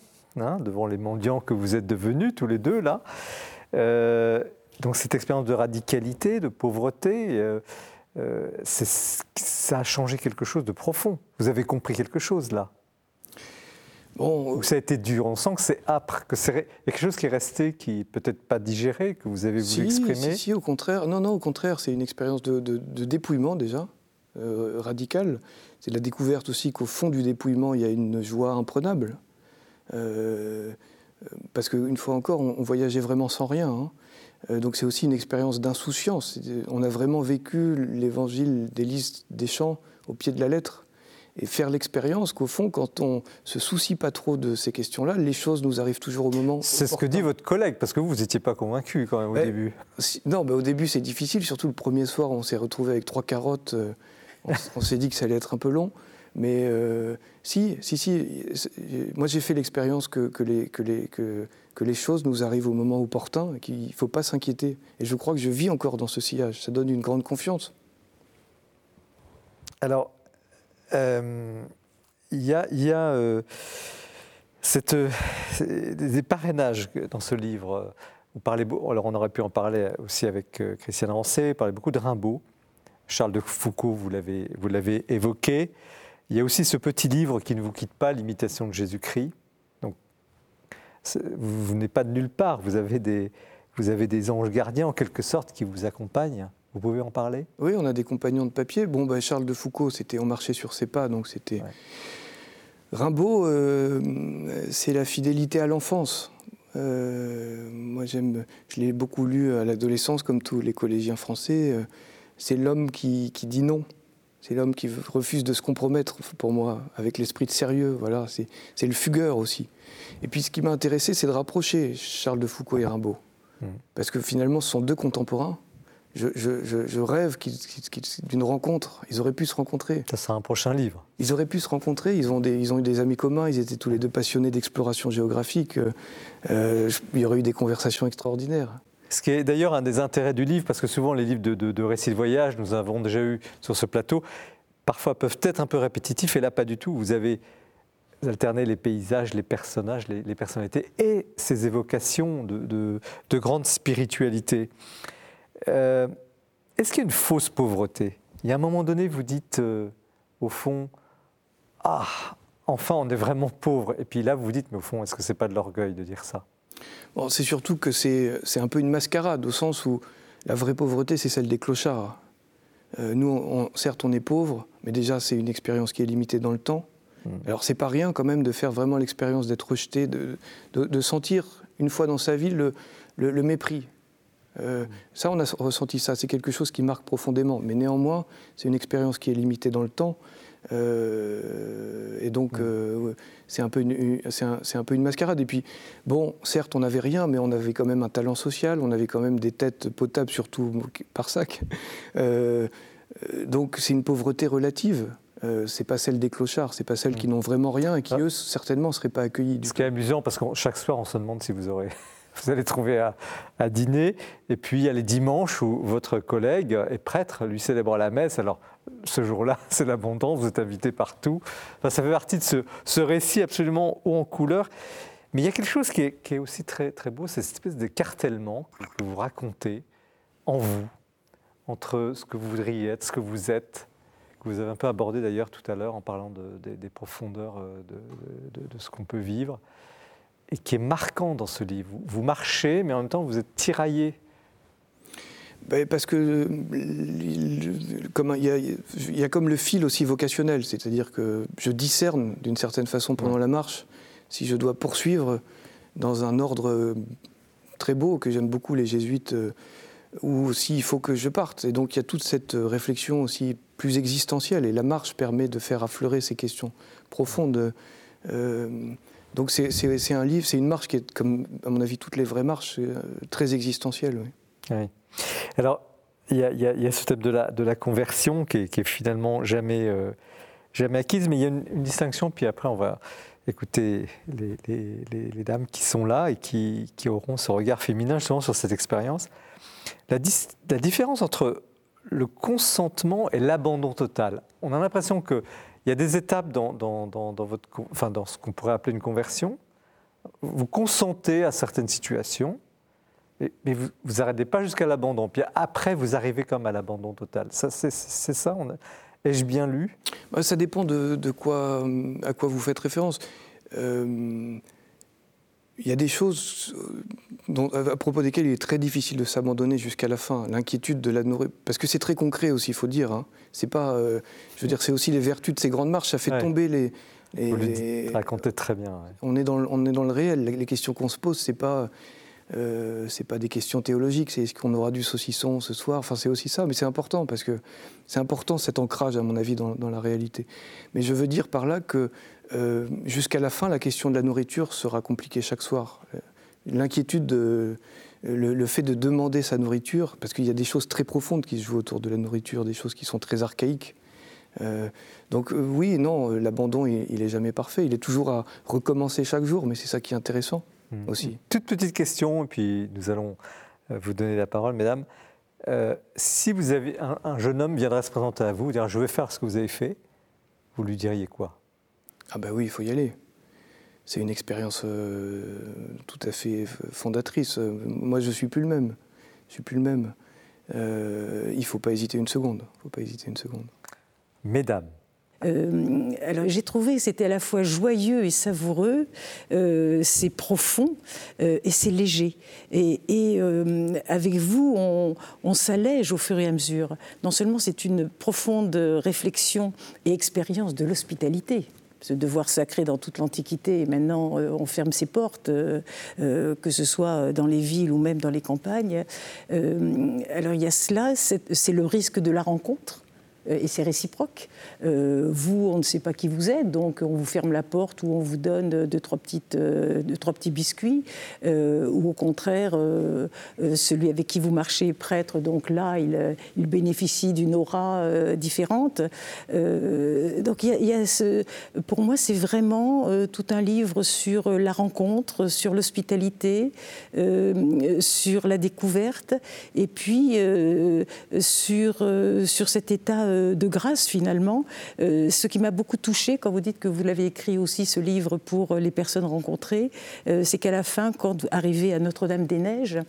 hein, devant les mendiants que vous êtes devenus tous les deux là. Euh, donc cette expérience de radicalité, de pauvreté, euh, euh, ça a changé quelque chose de profond. Vous avez compris quelque chose là Bon, Ou ça a été dur, on sent que c'est âpre, que c'est quelque chose qui est resté, qui peut-être pas digéré, que vous avez voulu exprimer. Si, si, au contraire. Non, non, au contraire, c'est une expérience de, dépouillement déjà, euh, radical. C'est la découverte aussi qu'au fond du dépouillement, il y a une joie imprenable. Euh, parce qu'une fois encore, on, voyageait vraiment sans rien. Hein. Euh, donc c'est aussi une expérience d'insouciance. On a vraiment vécu l'évangile d'Élise Deschamps au pied de la lettre. Et faire l'expérience qu'au fond, quand on se soucie pas trop de ces questions-là, les choses nous arrivent toujours au moment. C'est ce que dit votre collègue, parce que vous, vous n'étiez pas convaincu quand même au début. non, mais au début c'est difficile, surtout le premier soir, on s'est retrouvé avec trois carottes. Euh, on s'est dit que ça allait être un peu long. Mais euh, si, si, si, moi j'ai fait l'expérience que, les, que, les, que, que, les choses nous arrivent au moment opportun qu'il ne faut pas s'inquiéter. Et je crois que je vis encore dans ce sillage. Ça donne une grande confiance. Alors, euh, il y a, y a euh, cette, des parrainages dans ce livre. Vous parlez, alors on aurait pu en parler aussi avec Christiane Rancé, vous parlez beaucoup de Rimbaud. Charles de Foucault, vous l'avez évoqué. Il y a aussi ce petit livre qui ne vous quitte pas, l'imitation de Jésus-Christ. Donc, vous n'êtes pas de nulle part. Vous avez, des, vous avez des anges gardiens, en quelque sorte, qui vous accompagnent. Vous pouvez en parler? Oui, on a des compagnons de papier. Bon, ben, Charles de Foucault, c'était on marchait sur ses pas, donc c'était. Rimbaud, euh, c'est la fidélité à l'enfance. Euh, moi, j'aime, je l'ai beaucoup lu à l'adolescence, comme tous les collégiens français. Euh, c'est l'homme qui, qui dit non. C'est l'homme qui refuse de se compromettre, pour moi, avec l'esprit de sérieux. Voilà, c'est le fugueur aussi. Et puis ce qui m'a intéressé, c'est de rapprocher Charles de Foucault et Rimbaud. Mmh. Parce que finalement, ce sont deux contemporains. Je, rêve d'une rencontre. Ils auraient pu se rencontrer. Ça sera un prochain livre. Ils auraient pu se rencontrer. Ils ont, ils ont eu des amis communs. Ils étaient tous les deux passionnés d'exploration géographique. Euh, il y aurait eu des conversations extraordinaires. Ce qui est d'ailleurs un des intérêts du livre, parce que souvent les livres de, récits de voyage, nous avons déjà eu sur ce plateau, parfois peuvent être un peu répétitifs, et là pas du tout. Vous avez alterné les paysages, les personnages, les, personnalités, et ces évocations de, grande spiritualité. Euh, est-ce qu'il y a une fausse pauvreté? Il y a un moment donné, vous dites, euh, au fond, ah, enfin on est vraiment pauvre. Et puis là, vous vous dites, mais au fond, est-ce que c'est pas de l'orgueil de dire ça? C'est surtout que c'est un peu une mascarade, au sens où la vraie pauvreté, c'est celle des clochards. Euh, nous, certes, on est pauvre, mais déjà, c'est une expérience qui est limitée dans le temps. Alors, hmm. Alors, c'est pas rien quand même de faire vraiment l'expérience d'être rejeté, de, sentir une fois dans sa vie le, mépris. Euh. Ça, on a ressenti ça. C'est quelque chose qui marque profondément. Mais néanmoins, c'est une expérience qui est limitée dans le temps. Euh, et donc, euh, c'est un, peu une, c'est un, peu une mascarade. Et puis, bon, certes, on n'avait rien, mais on avait quand même un talent social, on avait quand même des têtes potables, surtout par sac. Euh, donc, c'est une pauvreté relative. Euh, c'est pas celle des clochards, c'est pas celles qui n'ont vraiment rien et qui, ah. eux, certainement, ne seraient pas accueillis. Ce qui est amusant, parce que chaque soir, on se demande si vous aurez vous allez trouver à, dîner. Et puis il y a les dimanches où votre collègue est prêtre, lui célèbre la messe. Alors ce jour-là, c'est l'abondance, vous êtes invité partout. Ça fait partie de ce, récit absolument haut en couleur. Mais il y a quelque chose qui est, aussi très, très beau, c'est cette espèce de cartellement que vous racontez en vous, entre ce que vous voudriez être, ce que vous êtes, que vous avez un peu abordé d'ailleurs tout à l'heure en parlant des profondeurs euh, de ce qu'on peut vivre et qui est marquant dans ce livre. Vous marchez, mais en même temps, vous êtes tiraillé. Ben, parce que il y, a comme le fil aussi vocationnel, c'est-à-dire que je discerne d'une certaine façon pendant la marche si je dois poursuivre dans un ordre très beau que j'aime beaucoup les jésuites euh, ou s'il faut que je parte. Et donc il y a toute cette réflexion aussi plus existentielle et la marche permet de faire affleurer ces questions profondes. Euh, donc c'est un livre, c'est une marche qui est, comme à mon avis toutes les vraies marches, euh, très existentielle. Oui. Alors, il y, a ce thème de la, conversion qui est, finalement jamais, euh, jamais acquise, mais il y a une, distinction, puis après on va écouter les, dames qui sont là et qui, auront ce regard féminin justement sur cette expérience. La, différence entre le consentement et l'abandon total. On a l'impression que il y a des étapes dans ce qu'on pourrait appeler une conversion. Vous consentez à certaines situations, mais vous n'arrêtez pas jusqu'à l'abandon. Puis après, vous arrivez comme à l'abandon total. Ça, c'est, ça Ai-je bien lu? Bah, Ça dépend de, quoi, à quoi vous faites référence. Euh, il y a des choses euh, à propos desquelles il est très difficile de s'abandonner jusqu'à la fin. L'inquiétude de la nourriture, parce que c'est très concret aussi, il faut dire. Hein. C'est pas, euh, je veux dire, c'est aussi les vertus de ces grandes marches. Ça fait tomber les. les Vous le racontez très bien. On est dans, on est dans le réel. Les questions qu'on se pose, c'est pas. Euh, c'est pas des questions théologiques, c'est est-ce qu'on aura du saucisson ce soir? Enfin, c'est aussi ça, mais c'est important parce que c'est important cet ancrage, à mon avis, dans, la réalité. Mais je veux dire par là que euh, jusqu'à la fin, la question de la nourriture sera compliquée chaque soir. Euh, l'inquiétude, le, fait de demander sa nourriture, parce qu'il y a des choses très profondes qui se jouent autour de la nourriture, des choses qui sont très archaïques. Euh, donc oui, non, l'abandon, il, n'est jamais parfait. Il est toujours à recommencer chaque jour, mais c'est ça qui est intéressant hmm. aussi. Toute petite question, et puis nous allons vous donner la parole, mesdames. si vous avez un, jeune homme viendrait se présenter à vous, dire je vais faire ce que vous avez fait, vous lui diriez quoi? Ah ben oui, il faut y aller. C'est une expérience euh, tout à fait fondatrice. Moi, je suis plus le même. Je suis plus le même. Euh, il ne faut pas hésiter une seconde. Il faut pas hésiter une seconde. Mesdames. Euh, alors j'ai trouvé c'était à la fois joyeux et savoureux, c'est profond et c'est léger. Et, avec vous, on, s'allège au fur et à mesure. Non seulement c'est une profonde réflexion et expérience de l'hospitalité, ce devoir sacré dans toute l'Antiquité, et maintenant euh, on ferme ses portes, euh, euh, que ce soit dans les villes ou même dans les campagnes. alors il y a cela, c'est le risque de la rencontre. Et c'est réciproque. vous, on ne sait pas qui vous êtes, donc on vous ferme la porte ou on vous donne deux, trois, petites, deux, trois petits biscuits, ou au contraire, celui avec qui vous marchez est prêtre, donc là, il, bénéficie d'une aura différente. donc pour moi, c'est vraiment tout un livre sur la rencontre, sur l'hospitalité, sur la découverte, et puis euh, sur, euh, sur cet état euh, de grâce finalement. ce qui m'a beaucoup touché quand vous dites que vous l'avez écrit aussi, ce livre pour les personnes rencontrées, c'est qu'à la fin, quand arrivez à Notre-Dame-des-Neiges,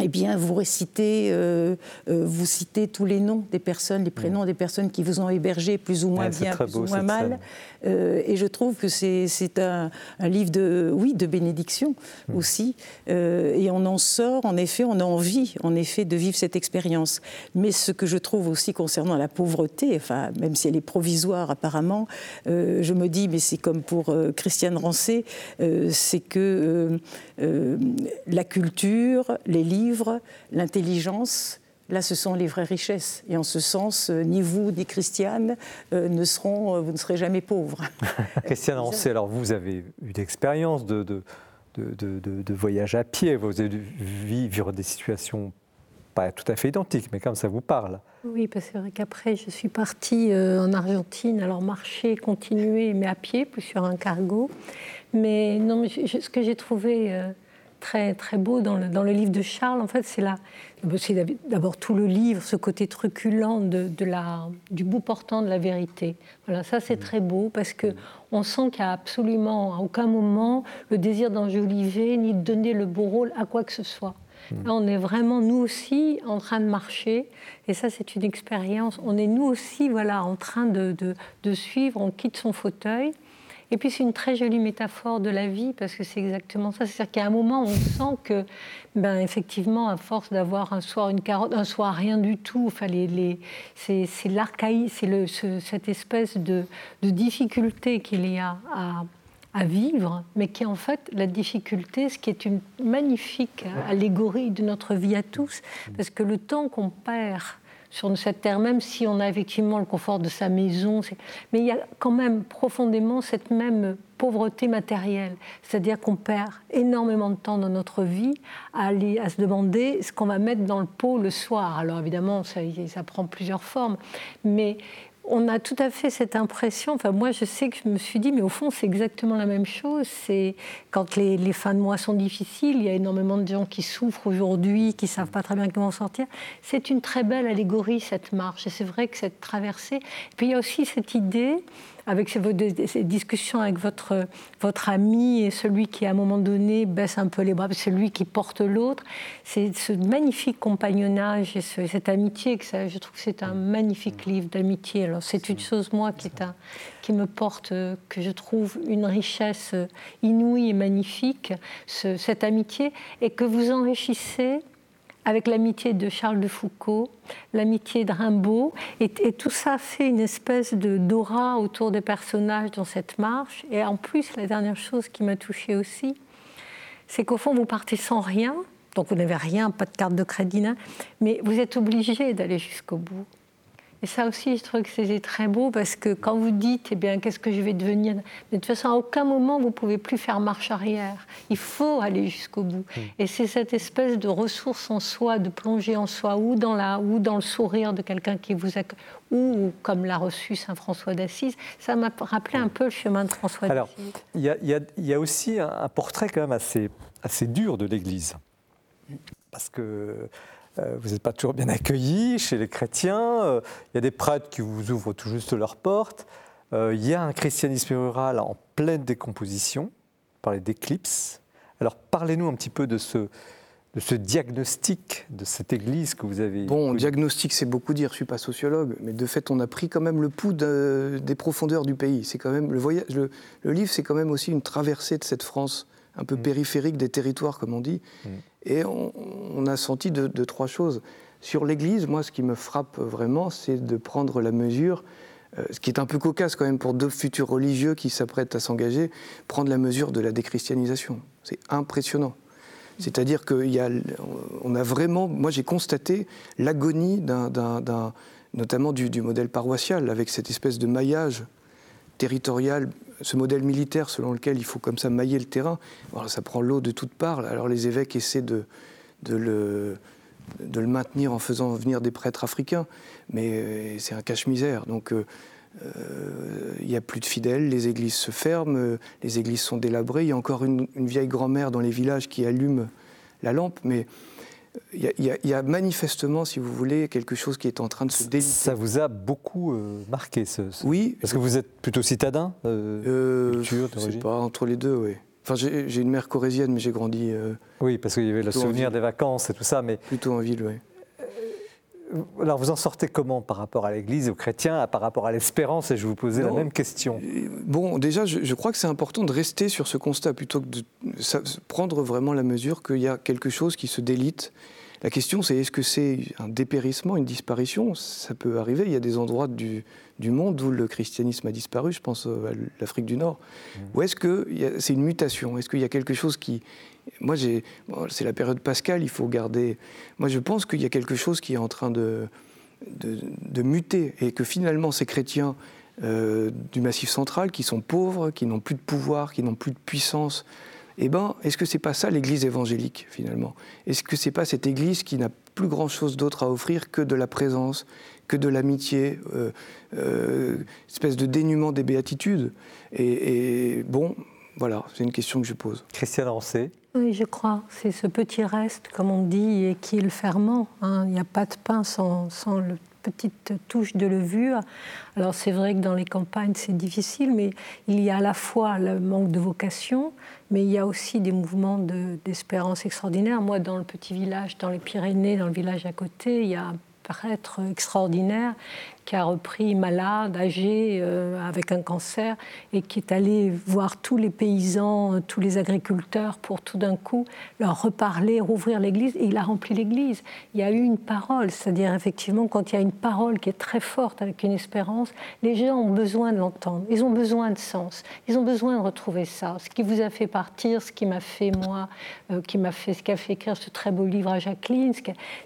eh bien, vous récitez, euh, euh, vous citez tous les noms des personnes, les prénoms des personnes qui vous ont hébergé plus ou moins bien, plus ou moins mal. Euh, et je trouve que c'est un, un, livre de, oui, de bénédiction mm. aussi. et on en sort, en effet, on a envie, en effet, de vivre cette expérience. Mais ce que je trouve aussi concernant la pauvreté, enfin, même si elle est provisoire apparemment, je me dis, mais c'est comme pour Christiane Rancé, c'est que la culture, les livres, l'intelligence, là, ce sont les vraies richesses. Et en ce sens, euh, ni vous ni Christiane euh, ne seront, euh, vous ne serez jamais pauvres. Christiane Rancé, alors vous avez eu l'expérience de, de, de, voyage à pied, vous avez vivre des situations pas tout à fait identiques, mais comme ça vous parle. Oui, parce que c'est vrai qu'après, je suis partie en Argentine, alors marcher, continuer, mais à pied, plus sur un cargo. Mais non, ce que j'ai trouvé très, très beau dans le, dans le livre de Charles, en fait, c'est là. C'est d'abord tout le livre, ce côté truculent de, de, la, du bout portant de la vérité. Voilà, ça c'est très beau parce que on sent qu'il n'y a absolument à aucun moment le désir d'enjoliver ni de donner le beau rôle à quoi que ce soit. Là, on est vraiment, nous aussi, en train de marcher. Et ça, c'est une expérience. On est, nous aussi, voilà, en train de, de, de suivre. On quitte son fauteuil. Et puis c'est une très jolie métaphore de la vie parce que c'est exactement ça. C'est-à-dire qu'à un moment, on sent que, ben, effectivement, à force d'avoir un soir une carotte, un soir rien du tout, enfin, les, c'est, l'archaïsme, c'est le, cette espèce de, de difficulté qu'il y a à, à vivre, mais qui est en fait la difficulté, ce qui est une magnifique allégorie de notre vie à tous, parce que le temps qu'on perd sur cette terre, même si on a effectivement le confort de sa maison. Mais il y a quand même profondément cette même pauvreté matérielle. C'est-à-dire qu'on perd énormément de temps dans notre vie à, aller, à se demander ce qu'on va mettre dans le pot le soir. Alors évidemment, ça, ça prend plusieurs formes. Mais on a tout à fait cette impression. Enfin, moi, je sais que je me suis dit, mais au fond, c'est exactement la même chose. C'est quand les, fins de mois sont difficiles, il y a énormément de gens qui souffrent aujourd'hui, qui savent pas très bien comment sortir. C'est une très belle allégorie cette marche. Et c'est vrai que cette traversée. Et puis il y a aussi cette idée avec ces, discussions avec votre, votre ami et celui qui, à un moment donné, baisse un peu les bras, c'est lui qui porte l'autre. C'est ce magnifique compagnonnage et cette amitié, que ça, je trouve que c'est un magnifique livre d'amitié. Alors, c'est une chose, moi, qui, est un, qui me porte, que je trouve une richesse inouïe et magnifique, cette amitié, et que vous enrichissez avec l'amitié de Charles de Foucault, l'amitié de Rimbaud, et, tout ça fait une espèce de d'aura autour des personnages dans cette marche. Et en plus, la dernière chose qui m'a touchée aussi, c'est qu'au fond, vous partez sans rien, donc vous n'avez rien, pas de carte de crédit, mais vous êtes obligé d'aller jusqu'au bout. Et ça aussi, je trouve que c'est très beau parce que quand vous dites, eh bien, qu'est-ce que je vais devenir? De toute façon, à aucun moment, vous ne pouvez plus faire marche arrière. Il faut aller jusqu'au bout. Hmm. Et c'est cette espèce de ressource en soi, de plonger en soi, ou dans, la, ou dans le sourire de quelqu'un qui vous accueille, ou comme l'a reçu Saint François d'Assise. Ça m'a rappelé un peu le chemin de François d'Assise. Alors, il y, y, a aussi un portrait quand même assez, assez dur de l'Église. Parce que vous n'êtes pas toujours bien accueillis chez les chrétiens. Euh, il y a des prêtres qui vous ouvrent tout juste leurs portes. Euh, il y a un christianisme rural en pleine décomposition, par les d'éclipse. Alors parlez-nous un petit peu de ce, de ce diagnostic de cette église que vous avez. Bon, diagnostic, c'est beaucoup dire. Je suis pas sociologue, mais de fait, on a pris quand même le pouls des profondeurs du pays. C'est quand même le voyage. Le, livre, c'est quand même aussi une traversée de cette France un peu mm. périphérique des territoires, comme on dit. Mm. Et on, a senti deux, trois choses. Sur l'Église, moi, ce qui me frappe vraiment, c'est de prendre la mesure, euh, ce qui est un peu cocasse quand même pour deux futurs religieux qui s'apprêtent à s'engager, prendre la mesure de la déchristianisation. C'est impressionnant. C'est-à-dire qu'on a, a vraiment, moi j'ai constaté l'agonie d'un notamment du, modèle paroissial, avec cette espèce de maillage territorial, ce modèle militaire selon lequel il faut comme ça mailler le terrain. ça prend l'eau de toutes parts. Alors les évêques essaient de, le, maintenir en faisant venir des prêtres africains, mais euh, c'est un cache-misère. Donc euh, euh, il n'y a plus de fidèles, les églises se ferment, les églises sont délabrées. Il y a encore une, une vieille grand-mère dans les villages qui allume la lampe, mais il y, a, manifestement, si vous voulez, quelque chose qui est en train de se déliter. Ça vous a beaucoup euh, marqué, ce, Oui. Parce que vous êtes plutôt citadin euh, euh Je sais pas, entre les deux, oui. Enfin, j'ai une mère corésienne, mais j'ai grandi. Euh, oui, parce qu'il y avait le souvenir des vacances et tout ça, mais. Plutôt en ville, oui. Alors vous en sortez comment par rapport à l'Église, aux chrétiens, par rapport à l'espérance Et je vous posais la même question. Bon, déjà, je, crois que c'est important de rester sur ce constat plutôt que de prendre vraiment la mesure qu'il y a quelque chose qui se délite. La question, c'est est-ce que c'est un dépérissement, une disparition? Ça peut arriver. Il y a des endroits du, du monde où le christianisme a disparu, je pense à l'Afrique du Nord. Mmh. Ou est-ce que c'est une mutation? Est-ce qu'il y a quelque chose qui, moi, c'est la période pascale, il faut garder. Moi, je pense qu'il y a quelque chose qui est en train de, muter et que finalement, ces chrétiens euh, du Massif central, qui sont pauvres, qui n'ont plus de pouvoir, qui n'ont plus de puissance, eh ben, est-ce que c'est pas ça l'Église évangélique finalement? Est-ce que c'est pas cette Église qui n'a plus grand-chose d'autre à offrir que de la présence, que de l'amitié, euh, euh, espèce de dénuement des béatitudes? Et, bon, voilà, c'est une question que je pose. Christiane Rancé Oui, je crois. C'est ce petit reste, comme on dit, et qui est le ferment. Hein. Il n'y a pas de pain sans, sans le petite touche de levure. Alors c'est vrai que dans les campagnes c'est difficile, mais il y a à la fois le manque de vocation, mais il y a aussi des mouvements d'espérance extraordinaires. Moi, dans le petit village, dans les Pyrénées, dans le village à côté, il y a un prêtre extraordinaire qui a repris malade, âgé, euh, avec un cancer, et qui est allé voir tous les paysans, tous les agriculteurs, pour tout d'un coup leur reparler, rouvrir l'église, et il a rempli l'église. Il y a eu une parole, c'est-à-dire effectivement, quand il y a une parole qui est très forte, avec une espérance, les gens ont besoin de l'entendre, ils ont besoin de sens, ils ont besoin de retrouver ça. Ce qui vous a fait partir, ce qui m'a fait, moi, euh, qui m'a fait, ce qui a fait écrire ce très beau livre à Jacqueline,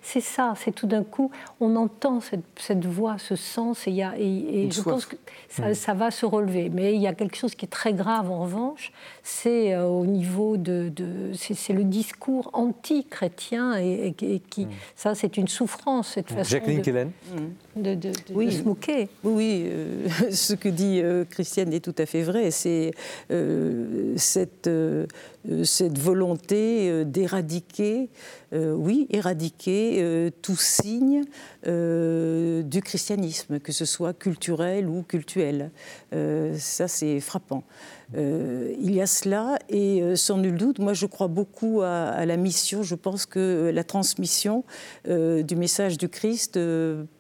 c'est ça, c'est tout d'un coup, on entend cette, cette voix, ce sens et, y a, et, je pense que mm. ça, va se relever. Mais il y a quelque chose qui est très grave en revanche, c'est euh, au niveau de, c'est le discours anti-chrétien et, qui mm. ça c'est une souffrance cette façon Jacqueline de, de, oui, se moquer. Oui, euh, ce que dit euh, Christiane est tout à fait vrai. C'est cette cette volonté d'éradiquer, oui, éradiquer tout signe du christianisme, que ce soit culturel ou cultuel. Euh, ça, c'est frappant. Euh, il y a cela, et euh, sans nul doute, moi je crois beaucoup à, la mission. Je pense que la transmission du message du Christ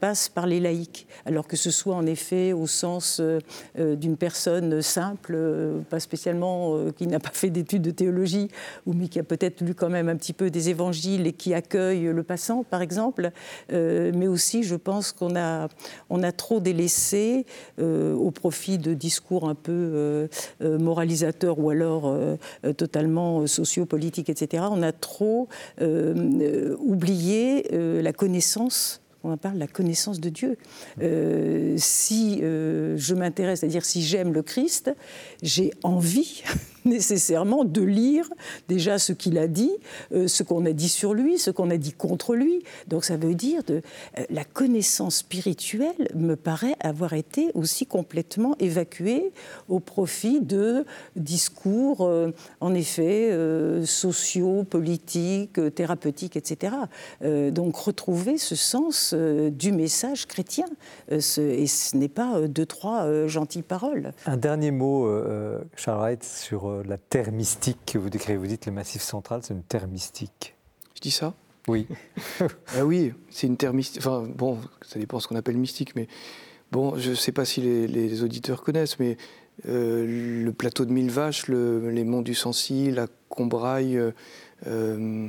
passe par les laïcs, alors que ce soit en effet au sens d'une personne simple, pas spécialement qui n'a pas fait d'études de théologie, ou mais qui a peut-être lu quand même un petit peu des évangiles et qui accueille le passant, par exemple. mais aussi, je pense qu'on a, on a trop délaissé au profit de discours un peu euh, moralisateur ou alors euh, euh, totalement sociopolitique, etc., on a trop oublié la connaissance on parle de la connaissance de Dieu. si je m'intéresse, c'est-à-dire si j'aime le Christ, j'ai envie nécessairement de lire déjà ce qu'il a dit, euh, ce qu'on a dit sur lui, ce qu'on a dit contre lui. Donc ça veut dire de euh, la connaissance spirituelle me paraît avoir été aussi complètement évacuée au profit de discours, euh, en effet, sociaux, politiques, thérapeutiques, etc. donc retrouver ce sens du message chrétien, et ce n'est pas deux trois gentilles paroles. Un dernier mot, Charles sur la terre mystique que vous décrivez. Vous dites le Massif central, c'est une terre mystique. Je dis ça? Oui. ah oui, c'est une terre mystique. Enfin, bon, ça dépend ce qu'on appelle mystique, mais bon, je ne sais pas si les, auditeurs connaissent, mais euh, le plateau de Mille Vaches, les monts du Sancy, la Combraille, euh,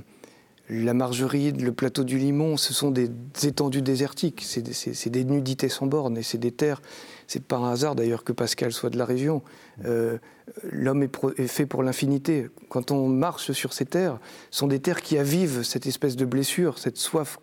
la Margeride, le plateau du Limon, ce sont des étendues désertiques, c'est des, des, nudités sans bornes et c'est des terres c'est pas un hasard d'ailleurs que Pascal soit de la région. Euh, l'homme est, fait pour l'infinité. Quand on marche sur ces terres, ce sont des terres qui avivent cette espèce de blessure, cette soif,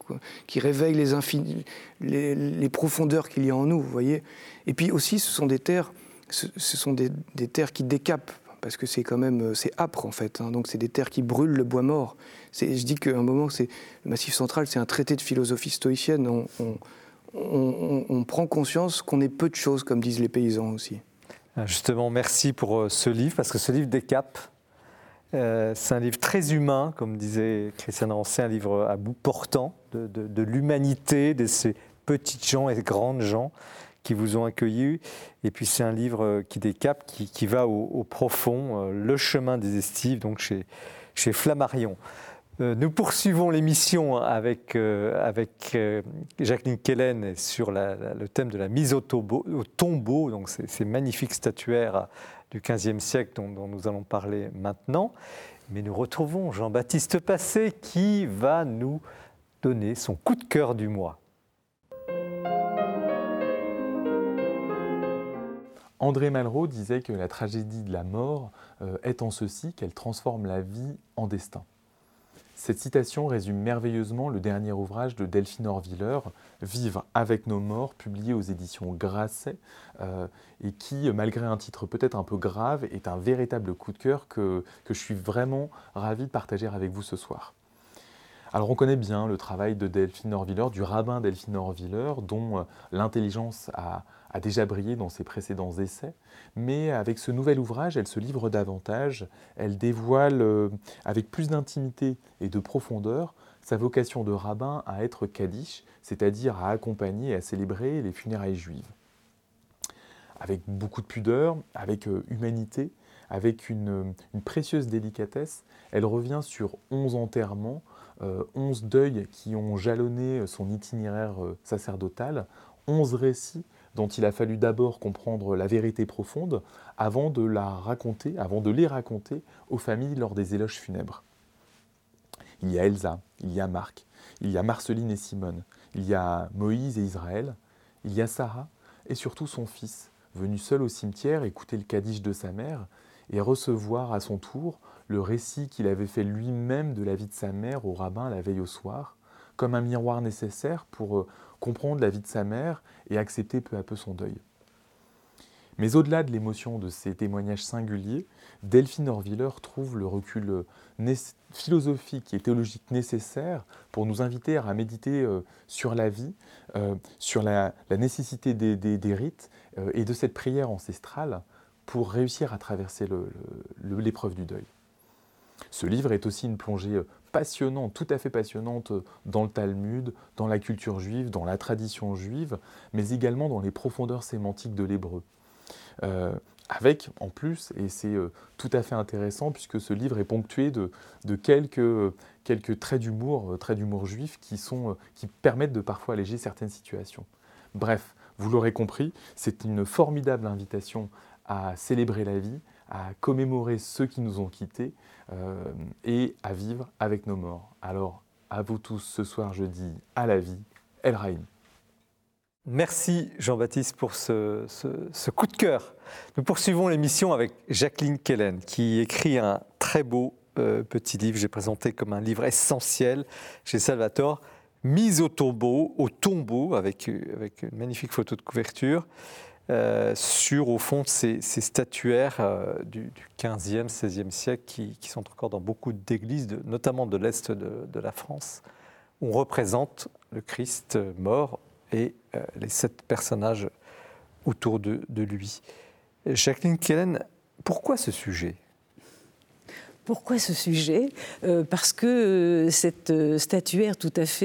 qui réveille les, les, profondeurs qu'il y a en nous, vous voyez. Et puis aussi, ce sont des terres, ce, sont des, terres qui décapent, parce que c'est quand même, c'est âpre en fait. Hein. donc c'est des terres qui brûlent le bois mort. Je dis qu'à un moment, le Massif central, c'est un traité de philosophie stoïcienne. Prend conscience qu'on est peu de choses, comme disent les paysans aussi. Ah, justement, merci pour euh, ce livre, parce que ce livre décape. Euh, c'est un livre très humain, comme disait Christian Rancé, un livre à bout portant de, l'humanité, de ces petites gens et grandes gens qui vous ont accueillis. Et puis c'est un livre euh, qui décape, qui, va au, profond, Le chemin des estives, donc chez Flammarion. Euh, nous poursuivons l'émission avec, euh, euh, Jacqueline Kellen sur le thème de la mise au, tombeau, donc ces, magnifiques statuaires du XVe siècle dont, nous allons parler maintenant. Mais nous retrouvons Jean-Baptiste Passé qui va nous donner son coup de cœur du mois. André Malraux disait que la tragédie de la mort est en ceci qu'elle transforme la vie en destin. Cette citation résume merveilleusement le dernier ouvrage de Delphine Orviller, Vivre avec nos morts, publié aux éditions Grasset, euh, et qui, malgré un titre peut-être un peu grave, est un véritable coup de cœur que, que je suis vraiment ravi de partager avec vous ce soir. Alors on connaît bien le travail de Delphine Orviller, du rabbin Delphine Orviller, dont euh, l'intelligence a, a déjà brillé dans ses précédents essais, mais avec ce nouvel ouvrage, elle se livre davantage, elle dévoile euh, avec plus d'intimité et de profondeur sa vocation de rabbin à être kaddish, c'est-à-dire à accompagner et à célébrer les funérailles juives. Avec beaucoup de pudeur, avec euh, humanité, avec une, précieuse délicatesse, elle revient sur onze enterrements, euh, onze deuils qui ont jalonné son itinéraire sacerdotal, onze récits dont il a fallu d'abord comprendre la vérité profonde avant de la raconter, avant de les raconter aux familles lors des éloges funèbres. Il y a Elsa, il y a Marc, il y a Marceline et Simone, il y a Moïse et Israël, il y a Sarah et surtout son fils, venu seul au cimetière écouter le kaddish de sa mère et recevoir à son tour le récit qu'il avait fait lui-même de la vie de sa mère au rabbin la veille au soir, comme un miroir nécessaire pour euh, comprendre la vie de sa mère et accepter peu à peu son deuil. Mais au-delà de l'émotion de ces témoignages singuliers, Delphine Orviller trouve le recul philosophique et théologique nécessaire pour nous inviter à méditer euh, sur la vie, euh, sur la, nécessité des, rites euh, et de cette prière ancestrale pour réussir à traverser l'épreuve du deuil. Ce livre est aussi une plongée passionnante, tout à fait passionnante dans le Talmud, dans la culture juive, dans la tradition juive, mais également dans les profondeurs sémantiques de l'hébreu. Euh, avec, en plus, et c'est euh, tout à fait intéressant, puisque ce livre est ponctué de, quelques, traits d'humour, euh, traits d'humour juifs qui, sont, qui permettent de parfois alléger certaines situations. Bref, vous l'aurez compris, c'est une formidable invitation à célébrer la vie, à commémorer ceux qui nous ont quittés euh, et à vivre avec nos morts. Alors, à vous tous ce soir, je dis à la vie, El Rahim. Merci Jean-Baptiste pour ce, coup de cœur. Nous poursuivons l'émission avec Jacqueline Kellen qui écrit un très beau euh, petit livre, j'ai présenté comme un livre essentiel chez Salvatore, Mise au tombeau, au tombeau avec une magnifique photo de couverture. Euh, sur, au fond, ces, statuaires euh, du, 15e, 16e siècle qui, sont encore dans beaucoup d'églises, notamment de l'Est de, la France. On représente le Christ mort et euh, les sept personnages autour de, de lui. Jacqueline Kellen, pourquoi ce sujet? Pourquoi ce sujet? Euh, Parce que euh, cette euh, statuaire tout à fait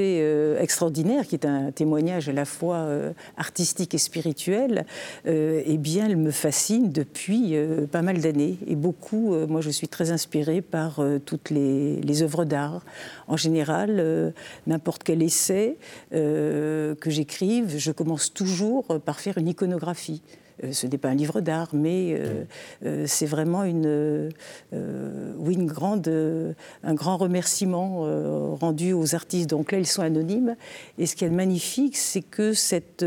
extraordinaire, qui est un témoignage à la fois artistique et spirituel, eh bien, elle me fascine depuis pas mal d'années. Et beaucoup, moi, je suis très inspirée par toutes les, les œuvres d'art. En général, n'importe quel essai que j'écrive, je commence toujours par faire une iconographie. Ce n'est pas un livre d'art, mais c'est vraiment une, oui, une grande, un grand remerciement rendu aux artistes. Donc là, ils sont anonymes. Et ce qui est magnifique, c'est que cette,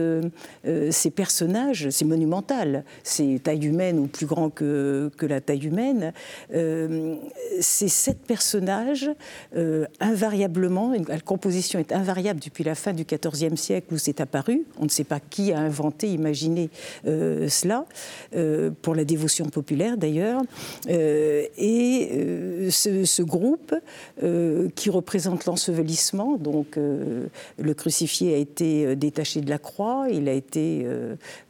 ces personnages, c'est monumental, c'est taille humaine ou plus grand que, que la taille humaine, ces sept personnages, invariablement, la composition est invariable depuis la fin du XIVe siècle où c'est apparu. On ne sait pas qui a inventé, imaginé euh, cela, euh, pour la dévotion populaire d'ailleurs. Euh, et ce, groupe qui représente l'ensevelissement, donc le crucifié a été détaché de la croix, il a été,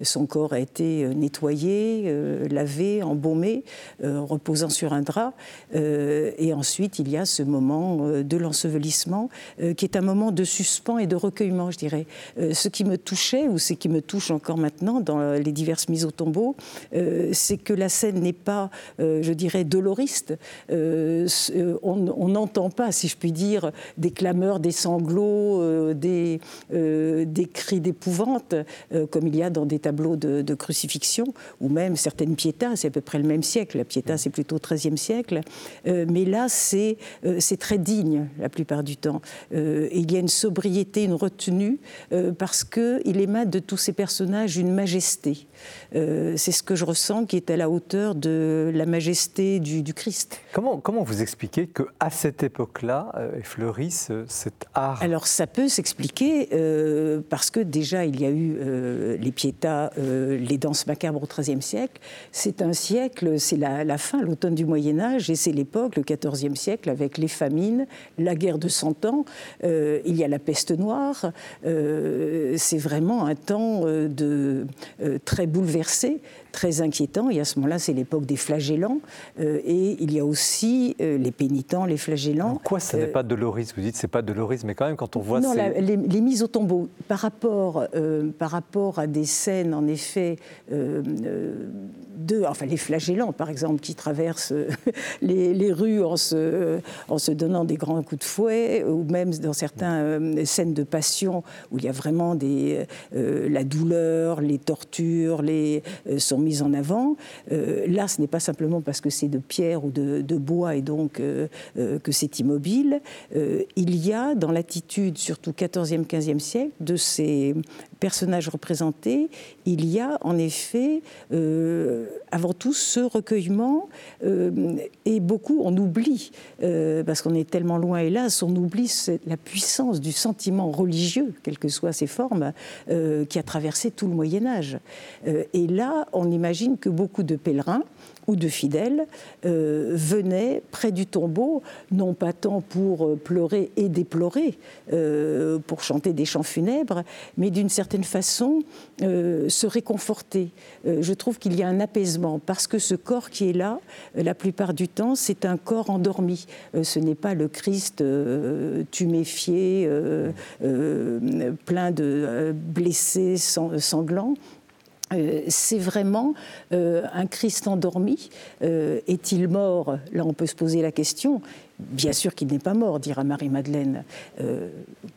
son corps a été nettoyé, lavé, embaumé, reposant sur un drap. et ensuite, il y a ce moment de l'ensevelissement qui est un moment de suspens et de recueillement, je dirais. Euh, ce qui me touchait, ou ce qui me touche encore maintenant dans les diverses mises au tombeau, euh, c'est que la scène n'est pas, euh, je dirais, doloriste. on n'entend pas, si je puis dire, des clameurs, des sanglots, des, cris d'épouvante, comme il y a dans des tableaux de, crucifixion, ou même certaines piétas, c'est à peu près le même siècle. La piéta, c'est plutôt au XIIIe siècle. mais là, c'est très digne la plupart du temps. il y a une sobriété, une retenue, euh, parce qu'il émane de tous ces personnages une majesté. Euh, c'est ce que je ressens qui est à la hauteur de la majesté du, Christ. Comment, comment vous expliquez qu'à cette époque-là euh, fleurisse cet art Alors ça peut s'expliquer parce que déjà il y a eu les piétas, les danses macabres au XIIIe siècle. C'est un siècle, c'est la, la, fin, l'automne du Moyen Âge, et c'est l'époque, le XIVe siècle, avec les famines, la guerre de Cent Ans. il y a la peste noire. c'est vraiment un temps de très bouleversé, très inquiétant. Et à ce moment-là, c'est l'époque des flagellants. Euh, et il y a aussi euh, les pénitents, les flagellants. Pourquoi ça n'est euh, pas dolorisme? Vous dites c'est pas dolorisme, mais quand même, quand on voit. Non, les, mises au tombeau, par rapport, par rapport à des scènes, en effet, de. Enfin, les flagellants, par exemple, qui traversent les, rues en se, en se donnant des grands coups de fouet, ou même dans certaines scènes de passion où il y a vraiment des, la douleur, les tortures, les, sont mise en avant. Euh, là, ce n'est pas simplement parce que c'est de pierre ou de, bois et donc euh, euh, que c'est immobile. il y a dans l'attitude, surtout 14e, 15e siècle, de ces personnages représentés, il y a en effet avant tout ce recueillement et beaucoup on oublie, parce qu'on est tellement loin hélas, on oublie la puissance du sentiment religieux, quelles que soient ses formes, qui a traversé tout le Moyen Âge. et là, on imagine que beaucoup de pèlerins ou de fidèles euh, venaient près du tombeau, non pas tant pour euh, pleurer et déplorer, euh, pour chanter des chants funèbres, mais d'une certaine façon se réconforter. je trouve qu'il y a un apaisement, parce que ce corps qui est là, la plupart du temps, c'est un corps endormi. ce n'est pas le Christ tuméfié, plein de blessés, sanglants. Euh, c'est vraiment euh, un Christ endormi. Euh, est-il mort? Là, on peut se poser la question. Bien sûr qu'il n'est pas mort, dira Marie-Madeleine.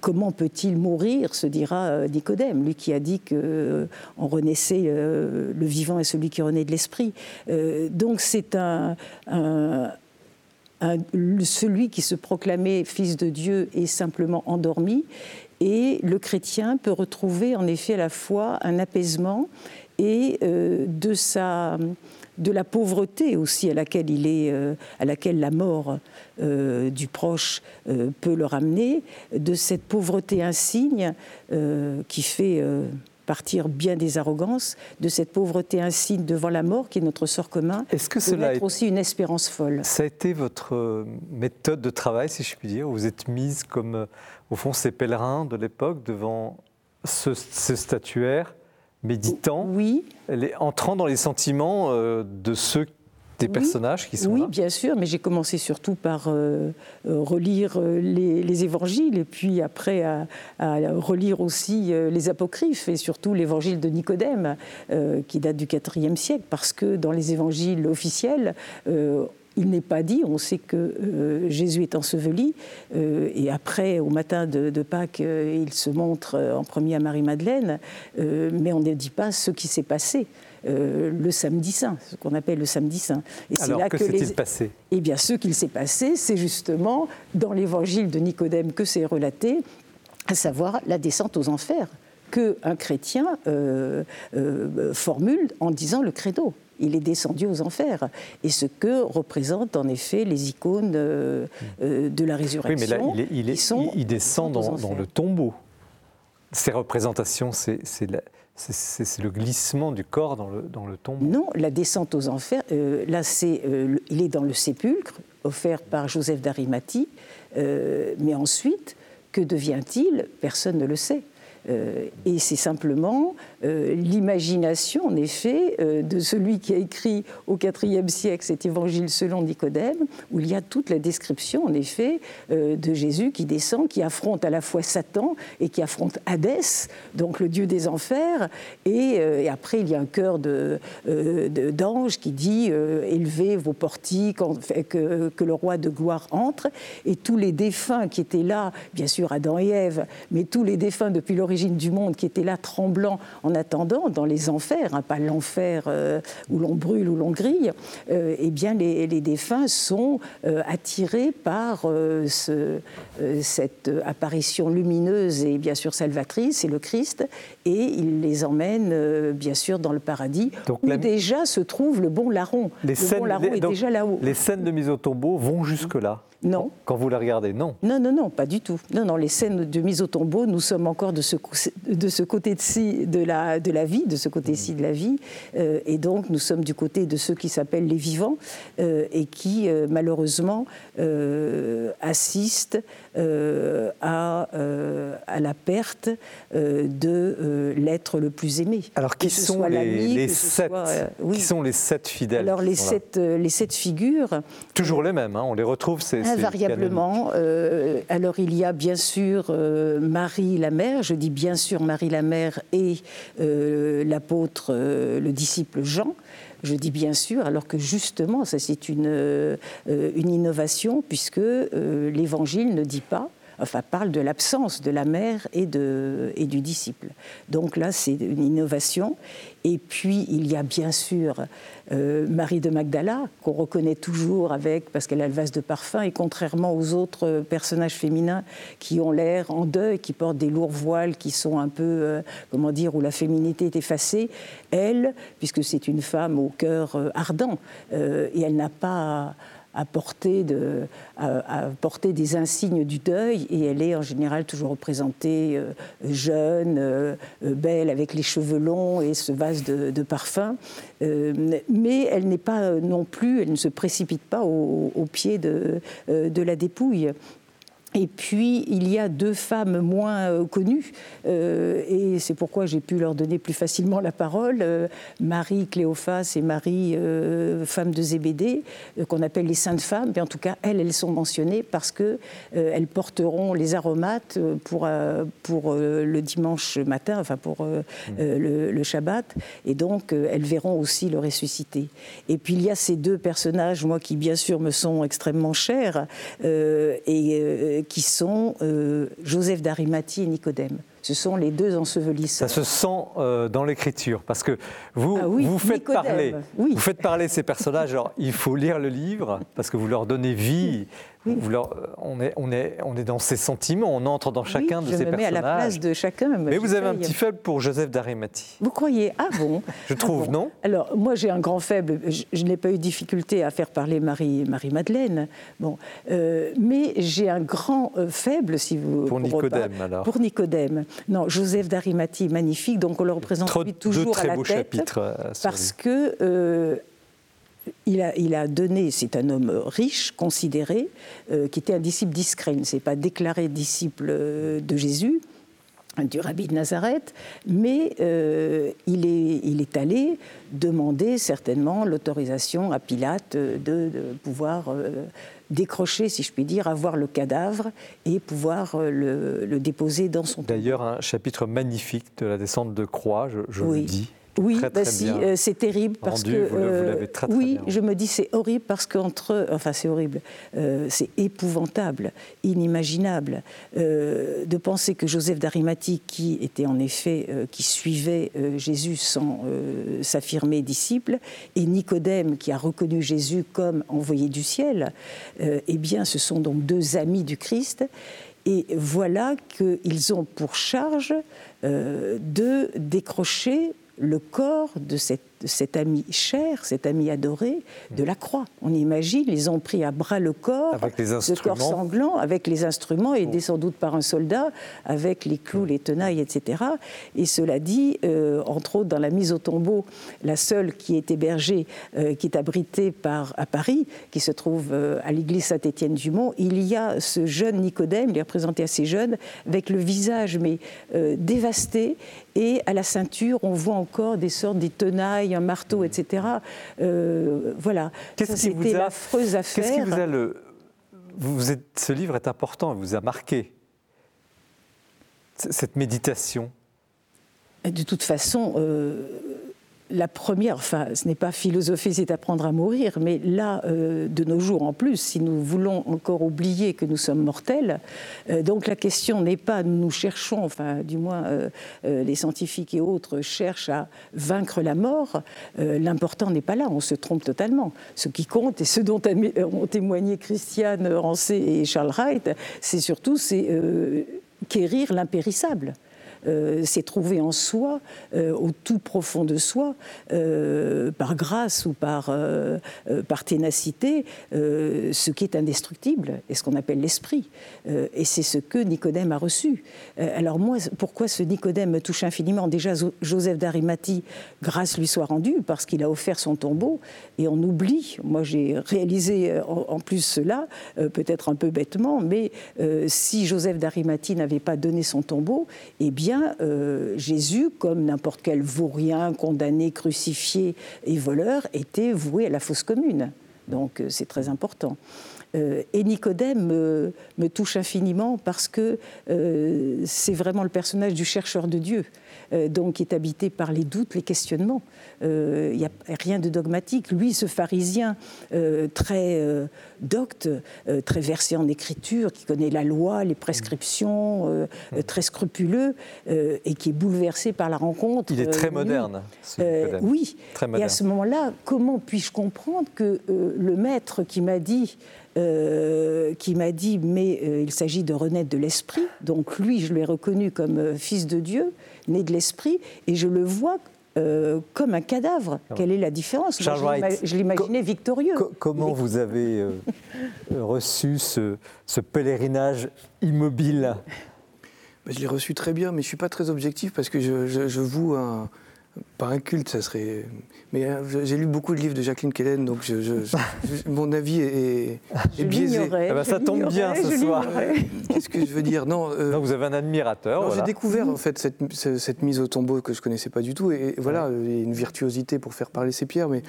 comment peut-il mourir? se dira Nicodème, lui qui a dit qu'on renaissait le vivant et celui qui renaît de l'esprit. donc c'est un, celui qui se proclamait fils de Dieu est simplement endormi. Et le chrétien peut retrouver en effet à la fois un apaisement et euh, de, sa, de la pauvreté aussi à laquelle, il est, euh, à laquelle la mort euh, du proche peut le ramener, de cette pauvreté insigne qui fait partir bien des arrogances, de cette pauvreté insigne devant la mort qui est notre sort commun, Est-ce que cela est aussi une espérance folle. Ça a été votre méthode de travail, si je puis dire Vous êtes mise comme, au fond, ces pèlerins de l'époque devant ce, ce statuaire méditant, oui. entrant dans les sentiments euh, de ceux des personnages qui sont oui, là Oui, bien sûr, mais j'ai commencé surtout par euh, euh, relire les, évangiles et puis après à, relire aussi les apocryphes et surtout l'évangile de Nicodème qui date du IVe siècle parce que dans les évangiles officiels, il n'est pas dit, on sait que euh, Jésus est enseveli, euh, et après, au matin de, Pâques, euh, il se montre en premier à Marie-Madeleine, mais on ne dit pas ce qui s'est passé. le samedi saint, ce qu'on appelle le samedi saint. Et Alors, là que, s'est-il passé? Eh bien, ce qu'il s'est passé, c'est justement dans l'évangile de Nicodème que c'est relaté, à savoir la descente aux enfers qu'un chrétien formule en disant le credo. Il est descendu aux enfers. Et ce que représentent en effet les icônes euh, de la résurrection. Oui, mais là, il, est, il, descend dans, le tombeau. Ces représentations, c'est le glissement du corps dans le, dans le tombeau. Non, la descente aux enfers, là, c'est, il est dans le sépulcre, offert par Joseph d'Arimathie. mais ensuite, que devient-il? Personne ne le sait. Euh, et c'est simplement euh, l'imagination, en effet, euh, de celui qui a écrit au IVe siècle cet évangile selon Nicodème, où il y a toute la description, en effet, de Jésus qui descend, qui affronte à la fois Satan et qui affronte Hadès, donc le dieu des enfers. Et, après, il y a un chœur d'anges de, qui dit Élevez vos portiques, que, que le roi de gloire entre. Et tous les défunts qui étaient là, bien sûr Adam et Ève, mais tous les défunts depuis l'origine, du monde qui était là tremblant en attendant dans les enfers, hein, pas l'enfer euh, où l'on brûle, où l'on grille, euh, eh bien les, défunts sont euh, attirés par ce, cette apparition lumineuse et bien sûr salvatrice, c'est le Christ, et il les emmène bien sûr dans le paradis où déjà se trouve le bon larron. Les le scènes, bon larron est déjà là-haut. Les scènes de mise au tombeau vont jusque-là non. Quand vous la regardez, non. Non, non, non, pas du tout. Non, non, les scènes de mise au tombeau, nous sommes encore de ce, de ce côté-ci de la, de la vie, de ce côté-ci de la vie. Euh, et donc, nous sommes du côté de ceux qui s'appellent les vivants euh, et qui, euh, malheureusement, assistent à, à, la perte de l'être le plus aimé. Alors, qui sont les, sept, qui sont les sept fidèles Alors, les sept, les sept figures. Toujours les mêmes, hein, on les retrouve, c'est Invariablement. Euh, alors il y a bien sûr euh, Marie la mère, je dis bien sûr Marie la mère et euh, l'apôtre, le disciple Jean. Je dis bien sûr, alors que justement, ça c'est une, une innovation, puisque l'Évangile ne dit pas enfin parle de l'absence de la mère et, de, et du disciple. Donc là, c'est une innovation. Et puis, il y a bien sûr euh, Marie de Magdala, qu'on reconnaît toujours avec, parce qu'elle a le vase de parfum, et contrairement aux autres personnages féminins qui ont l'air en deuil, qui portent des lourds voiles, qui sont un peu, euh, comment dire, où la féminité est effacée, elle, puisque c'est une femme au cœur euh, ardent, et elle n'a pas à, porter des insignes du deuil et elle est en général toujours représentée euh, jeune, euh, belle, avec les cheveux longs et ce vase de, parfum. Euh, mais elle n'est pas non plus, elle ne se précipite pas au, pied de la dépouille. Et puis, il y a deux femmes moins euh, connues, euh, et c'est pourquoi j'ai pu leur donner plus facilement la parole, euh, Marie Cléophas et Marie, femme de Zébédée, qu'on appelle les saintes femmes, mais en tout cas, elles, elles sont mentionnées parce qu'elles porteront les aromates pour, pour le dimanche matin, enfin pour mmh. le, le, Shabbat, et donc elles verront aussi le ressuscité. Et puis, il y a ces deux personnages, moi, qui bien sûr me sont extrêmement chers, et qui sont euh, Joseph d'Arimathie et Nicodème. Ce sont les deux ensevelisseurs. Ça se sent euh, dans l'écriture, parce que vous, ah vous, faites parler, vous faites parler ces personnages. Alors, il faut lire le livre, parce que vous leur donnez vie, on, est, on, est, on est dans ses sentiments, on entre dans chacun de ces personnages. Je me mets à la place de chacun. Mais vous avez un petit faible pour Joseph d'Arimathie. Vous croyez Ah bon Je trouve, ah non Alors, moi, j'ai un grand faible. Je, n'ai pas eu de difficulté à faire parler Marie, Marie-Madeleine. Bon, euh, mais j'ai un grand euh, faible, si vous... Pour, Nicodème, alors Pour Nicodème. Non, Joseph d'Arimathie, magnifique. Donc, on le représente toujours à la tête. Chapitres euh, parce que il a, donné, c'est un homme riche, considéré, euh, qui était un disciple discret. Il ne s'est pas déclaré disciple euh, de Jésus, du rabbi de Nazareth, mais euh, il, est, allé demander certainement l'autorisation à Pilate de, pouvoir décrocher, si je puis dire, avoir le cadavre et pouvoir le, déposer dans son D'ailleurs, un chapitre magnifique de la descente de croix, je, le dis Oui, bah si, euh, c'est terrible parce que vous euh, très, très oui, je me dis c'est horrible parce qu'entre enfin c'est horrible, euh, c'est épouvantable, inimaginable de penser que Joseph d'Arimathie, qui était en effet qui suivait Jésus sans s'affirmer disciple, et Nicodème qui a reconnu Jésus comme envoyé du ciel, eh bien ce sont donc deux amis du Christ. Et voilà qu'ils ont pour charge de décrocher le corps de cette cet ami cher, cet ami adoré de la croix. On imagine, ils ont pris à bras le corps, avec les ce corps sanglant, avec les instruments, aidés sans doute par un soldat, avec les clous, les tenailles, etc. Et cela dit, euh, entre autres, dans la mise au tombeau, la seule qui est hébergée, euh, qui est abritée par, à Paris, qui se trouve euh, à l'église Saint-Étienne-du-Mont, il y a ce jeune Nicodème, il est représenté assez jeune, avec le visage mais dévasté, et à la ceinture, on voit encore des sortes de tenailles un marteau, etc. Euh, voilà. Qu'est-ce qui vous a affaire. Qu'est-ce qui vous a le vous êtes, ce livre est important, il vous a marqué cette méditation. De toute façon, euh, la première, enfin, ce n'est pas philosopher, c'est apprendre à mourir, mais là, euh, de nos jours en plus, si nous voulons encore oublier que nous sommes mortels, euh, donc la question n'est pas, nous cherchons, enfin, du moins, euh, les scientifiques et autres cherchent à vaincre la mort, l'important n'est pas là, on se trompe totalement. Ce qui compte, et ce dont ont témoigné Christiane Rancé et Charles Wright, c'est surtout, c'est quérir l'impérissable. Euh, c'est trouver en soi, euh, au tout profond de soi, euh, par grâce ou par, par ténacité, ce qui est indestructible et ce qu'on appelle l'esprit. et c'est ce que Nicodème a reçu. alors moi, pourquoi ce Nicodème me touche infiniment? Déjà, Joseph d'Arimathie, grâce lui soit rendue, parce qu'il a offert son tombeau, et on oublie, moi j'ai réalisé en, plus cela, peut-être un peu bêtement, mais si Joseph d'Arimathie n'avait pas donné son tombeau, eh bien, euh, Jésus, comme n'importe quel vaurien, condamné, crucifié et voleur, était voué à la fosse commune. Donc euh, c'est très important. Euh, et Nicodème me, touche infiniment parce que c'est vraiment le personnage du chercheur de Dieu. Euh, donc est habité par les doutes, les questionnements. Euh, il n'y a rien de dogmatique. Lui, ce pharisien euh, très docte, très versé en écriture, qui connaît la loi, les prescriptions, très scrupuleux, et qui est bouleversé par la rencontre. Il est très moderne. oui. Et à ce moment-là, comment puis-je comprendre que le maître qui m'a dit qui m'a dit mais il s'agit de renaître de l'esprit. Donc lui, je l'ai reconnu comme fils de Dieu né de l'esprit, et je le vois euh, comme un cadavre. Quelle est la différence? Je l'imaginais victorieux. comment vous avez euh, reçu ce, pèlerinage immobile? Bah, Je l'ai reçu très bien, mais je ne suis pas très objectif parce que je, je, je voue un, par un culte, ça serait. Mais euh, j'ai lu beaucoup de livres de Jacqueline Kellen, donc mon avis est, biaisé. Eh ben, ça tombe bien ce soir. Qu'est-ce que je veux dire? Euh, non, vous avez un admirateur. J'ai découvert en fait cette, mise au tombeau que je connaissais pas du tout, et, voilà, il y a une virtuosité pour faire parler ces pierres, mais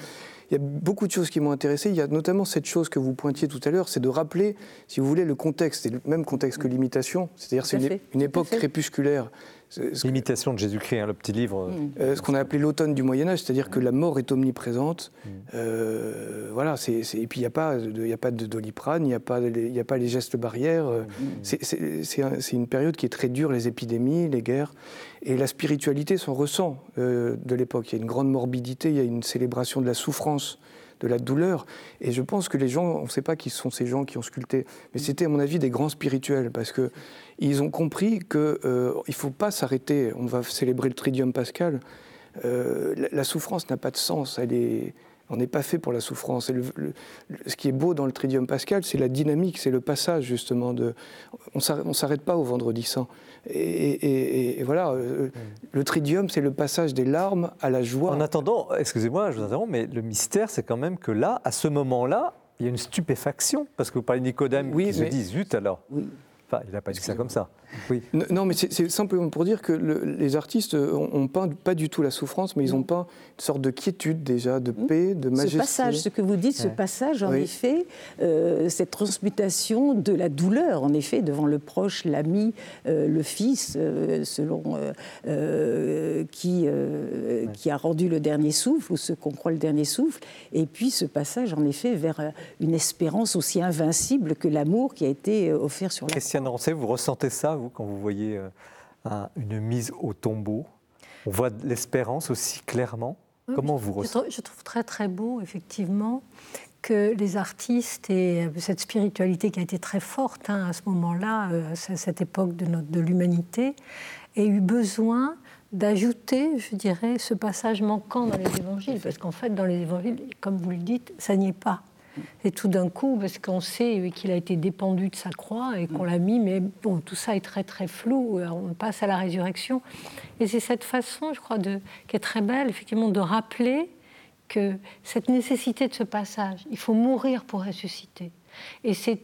il y a beaucoup de choses qui m'ont intéressé. Il y a notamment cette chose que vous pointiez tout à l'heure, c'est de rappeler, si vous voulez, le contexte, c'est le même contexte que l'imitation, c'est-à-dire c'est une, époque crépusculaire. L'imitation de Jésus-Christ, hein, le petit livre. Mm. Euh, ce qu'on a appelé l'automne du Moyen Âge, c'est-à-dire que la mort est omniprésente. Mm. Euh, voilà, et puis il n'y a pas de, a pas de doliprane, il n'y a pas, a pas les gestes barrières. Mm. C'est une période qui est très dure, les épidémies, les guerres, et la spiritualité s'en ressent euh, de l'époque. Il y a une grande morbidité, il y a une célébration de la souffrance de la douleur. Et je pense que les gens, on ne sait pas qui sont ces gens qui ont sculpté, mais c'était à mon avis des grands spirituels, parce que ils ont compris qu'il euh, ne faut pas s'arrêter. On va célébrer le Tridium pascal. Euh, la, souffrance n'a pas de sens. Elle est, on n'est pas fait pour la souffrance. ce qui est beau dans le Tridium pascal, c'est la dynamique, c'est le passage justement de. On ne s'arrête pas au vendredi saint. Et, voilà, euh, mm. le Tridium, c'est le passage des larmes à la joie. En attendant, excusez-moi, je vous interromps, mais le mystère, c'est quand même que là, à ce moment-là, il y a une stupéfaction, parce que vous parlez de Nicodème oui, qui se dit zut alors. Oui. Enfin, il n'a pas dit ça comme ça. Oui. Non, mais c'est simplement pour dire que les artistes ont peint pas du tout la souffrance, mais ils ont peint une sorte de quiétude déjà, de paix, de majesté. Ce passage, ce que vous dites, ce passage, en effet, euh, cette transmutation de la douleur, en effet, devant le proche, l'ami, euh, le fils, euh, selon qui, qui a rendu le dernier souffle, ou ce qu'on croit le dernier souffle, et puis ce passage, en effet, vers une espérance aussi invincible que l'amour qui a été offert sur la Christiane Rancet, vous ressentez ça quand vous voyez euh, une mise au tombeau On voit l'espérance aussi clairement. Comment vous ressentez Je trouve très très beau, effectivement, que les artistes et euh, cette spiritualité qui a été très forte hein, à ce moment-là, euh, à cette époque de, de l'humanité, aient eu besoin d'ajouter, je dirais, ce passage manquant dans les évangiles, parce qu'en fait, dans les évangiles, comme vous le dites, ça n'y est pas. Et tout d'un coup, parce qu'on sait qu'il a été dépendu de sa croix et qu'on l'a mis, mais bon, tout ça est très très flou. On passe à la résurrection. Et c'est cette façon, je crois, qui est très belle, effectivement, de rappeler que cette nécessité de ce passage, il faut mourir pour ressusciter. Et c'est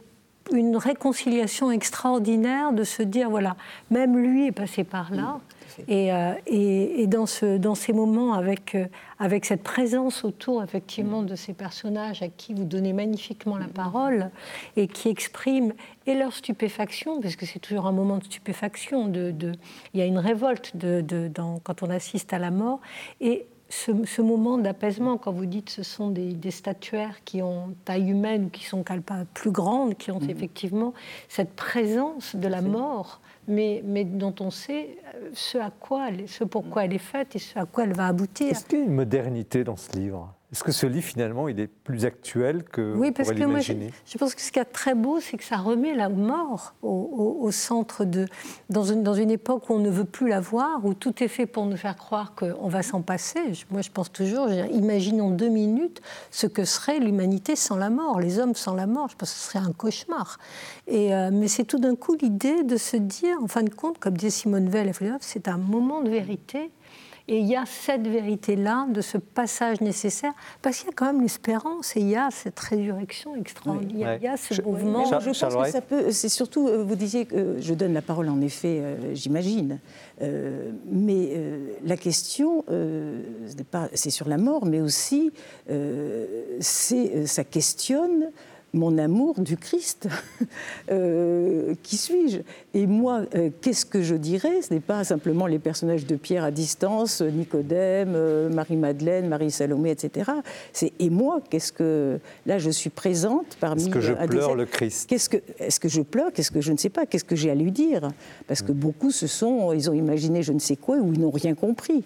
une réconciliation extraordinaire de se dire, voilà, même lui est passé par là. Euh, et, et, dans, ce, dans, ces moments, avec, euh, avec cette présence autour, effectivement, de ces personnages à qui vous donnez magnifiquement la parole et qui expriment et leur stupéfaction, parce que c'est toujours un moment de stupéfaction, de, de, il y a une révolte de, dans, quand on assiste à la mort, et ce, moment d'apaisement, quand vous dites ce sont des, statuaires qui ont taille humaine ou qui sont plus grandes, qui ont mmh. effectivement cette présence de la mort mais, dont on sait euh, ce, à quoi ce pourquoi elle est faite et ce à quoi elle va aboutir. Est-ce qu'il y a une modernité dans ce livre? Est-ce que ce livre, finalement, il est plus actuel que Oui, parce que moi, je, je, pense que ce qui est très beau, c'est que ça remet la mort au, centre de. Dans une, dans une, époque où on ne veut plus la voir, où tout est fait pour nous faire croire qu'on va s'en passer. Moi, je pense toujours, imaginons deux minutes ce que serait l'humanité sans la mort, les hommes sans la mort. Je pense que ce serait un cauchemar. Et, euh, mais c'est tout d'un coup l'idée de se dire, en fin de compte, comme disait Simone Veil, c'est un moment de vérité et il y a cette vérité-là, de ce passage nécessaire, parce qu'il y a quand même l'espérance et il y a cette résurrection extraordinaire. Il y a ce mouvement. je pense que ça peut. C'est surtout, euh, vous disiez que je donne la parole en effet, euh, j'imagine. Euh, mais la question, c'est sur la mort, mais aussi, ça questionne mon amour du Christ. Euh, qui suis-je? Et moi, euh, qu'est-ce que je dirais? Ce n'est pas simplement les personnages de Pierre à distance, Nicodème, euh, Marie-Madeleine, Marie-Salomé, etc. C'est et moi, qu'est-ce que. Là, je suis présente parmi. Est-ce que je pleure le Christ? Qu'est-ce que, Est-ce que je pleure? Qu'est-ce que je ne sais pas? Qu'est-ce que j'ai à lui dire? Parce que mm. beaucoup, ce sont. Ils ont imaginé je ne sais quoi ou ils n'ont rien compris.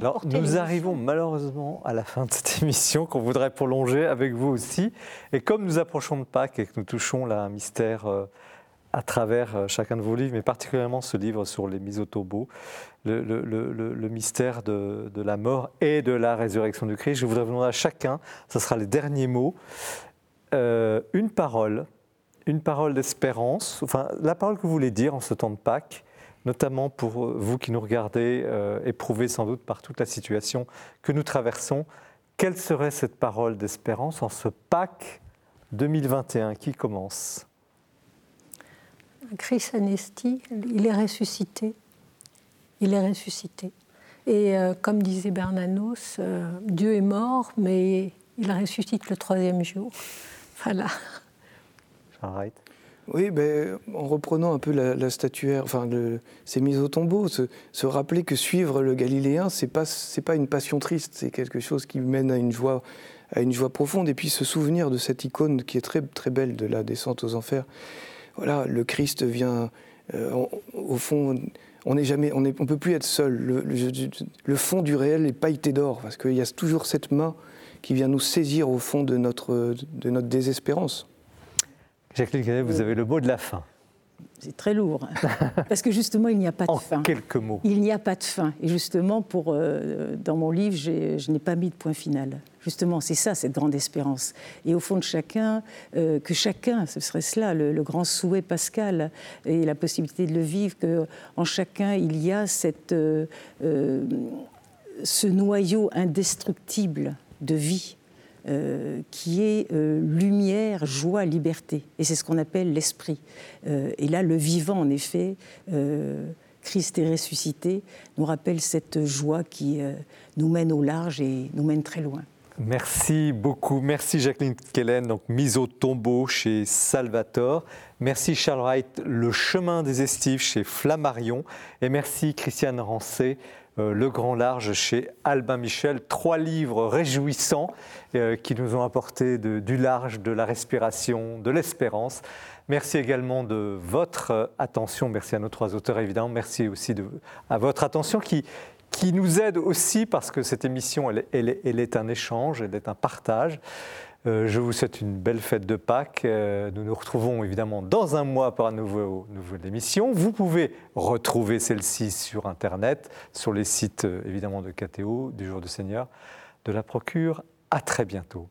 Alors, nous arrivons malheureusement à la fin de cette émission qu'on voudrait prolonger avec vous aussi. Et comme nous approchons de Pâques et que nous touchons là un mystère euh, à travers euh, chacun de vos livres, mais particulièrement ce livre sur les mises au tombeau, le, mystère de, la mort et de la résurrection du Christ, je voudrais vous demander à chacun, ce sera les derniers mots, euh, une parole, une parole d'espérance, enfin la parole que vous voulez dire en ce temps de Pâques, notamment pour vous qui nous regardez, éprouvés sans doute par toute la situation que nous traversons. Quelle serait cette parole d'espérance en ce Pâques 2021 qui commence? Chris Anesti, il est ressuscité. Il est ressuscité. Et euh, comme disait Bernanos, euh, Dieu est mort, mais il ressuscite le troisième jour. Voilà. J'arrête. Oui, ben, en reprenant un peu la, statuaire, enfin, le, ces mises au tombeau, se, se, rappeler que suivre le Galiléen, c'est pas, c'est pas une passion triste, c'est quelque chose qui mène à une joie à une joie profonde. Et puis se souvenir de cette icône qui est très, très belle de la descente aux enfers. Voilà, le Christ vient, euh, au fond, on n'est jamais, on ne on peut plus être seul. Le, le, fond du réel est pailleté d'or, parce qu'il y a toujours cette main qui vient nous saisir au fond de notre, de notre désespérance. Jacqueline vous avez le mot de la fin. C'est très lourd, parce que justement, il n'y a pas de en fin. quelques mots. Il n'y a pas de fin. Et justement, pour, euh, dans mon livre, je n'ai pas mis de point final. Justement, c'est ça, cette grande espérance. Et au fond de chacun, euh, que chacun, ce serait cela, le, grand souhait pascal, et la possibilité de le vivre, qu'en chacun, il y a cette, euh, ce noyau indestructible de vie qui est lumière, joie, liberté. Et c'est ce qu'on appelle l'esprit. et là, le vivant, en effet, Christ est ressuscité, nous rappelle cette joie qui nous mène au large et nous mène très loin. Merci beaucoup. Merci Jacqueline Kellen, donc mise au tombeau chez Salvatore. Merci Charles Wright, Le chemin des estives chez Flammarion. Et merci Christiane Rancé, euh, Le grand large chez Albin Michel. Trois livres réjouissants euh, qui nous ont apporté du large, de la respiration, de l'espérance. Merci également de votre attention. Merci à nos trois auteurs évidemment. Merci aussi à votre attention qui qui nous aide aussi parce que cette émission, elle, est un échange, elle est un partage. Euh, je vous souhaite une belle fête de Pâques. Euh, nous nous retrouvons évidemment dans un mois pour une nouveau, nouvelle émission. Vous pouvez retrouver celle-ci sur Internet, sur les sites euh, évidemment de KTO, du Jour du Seigneur, de la Procure. À très bientôt.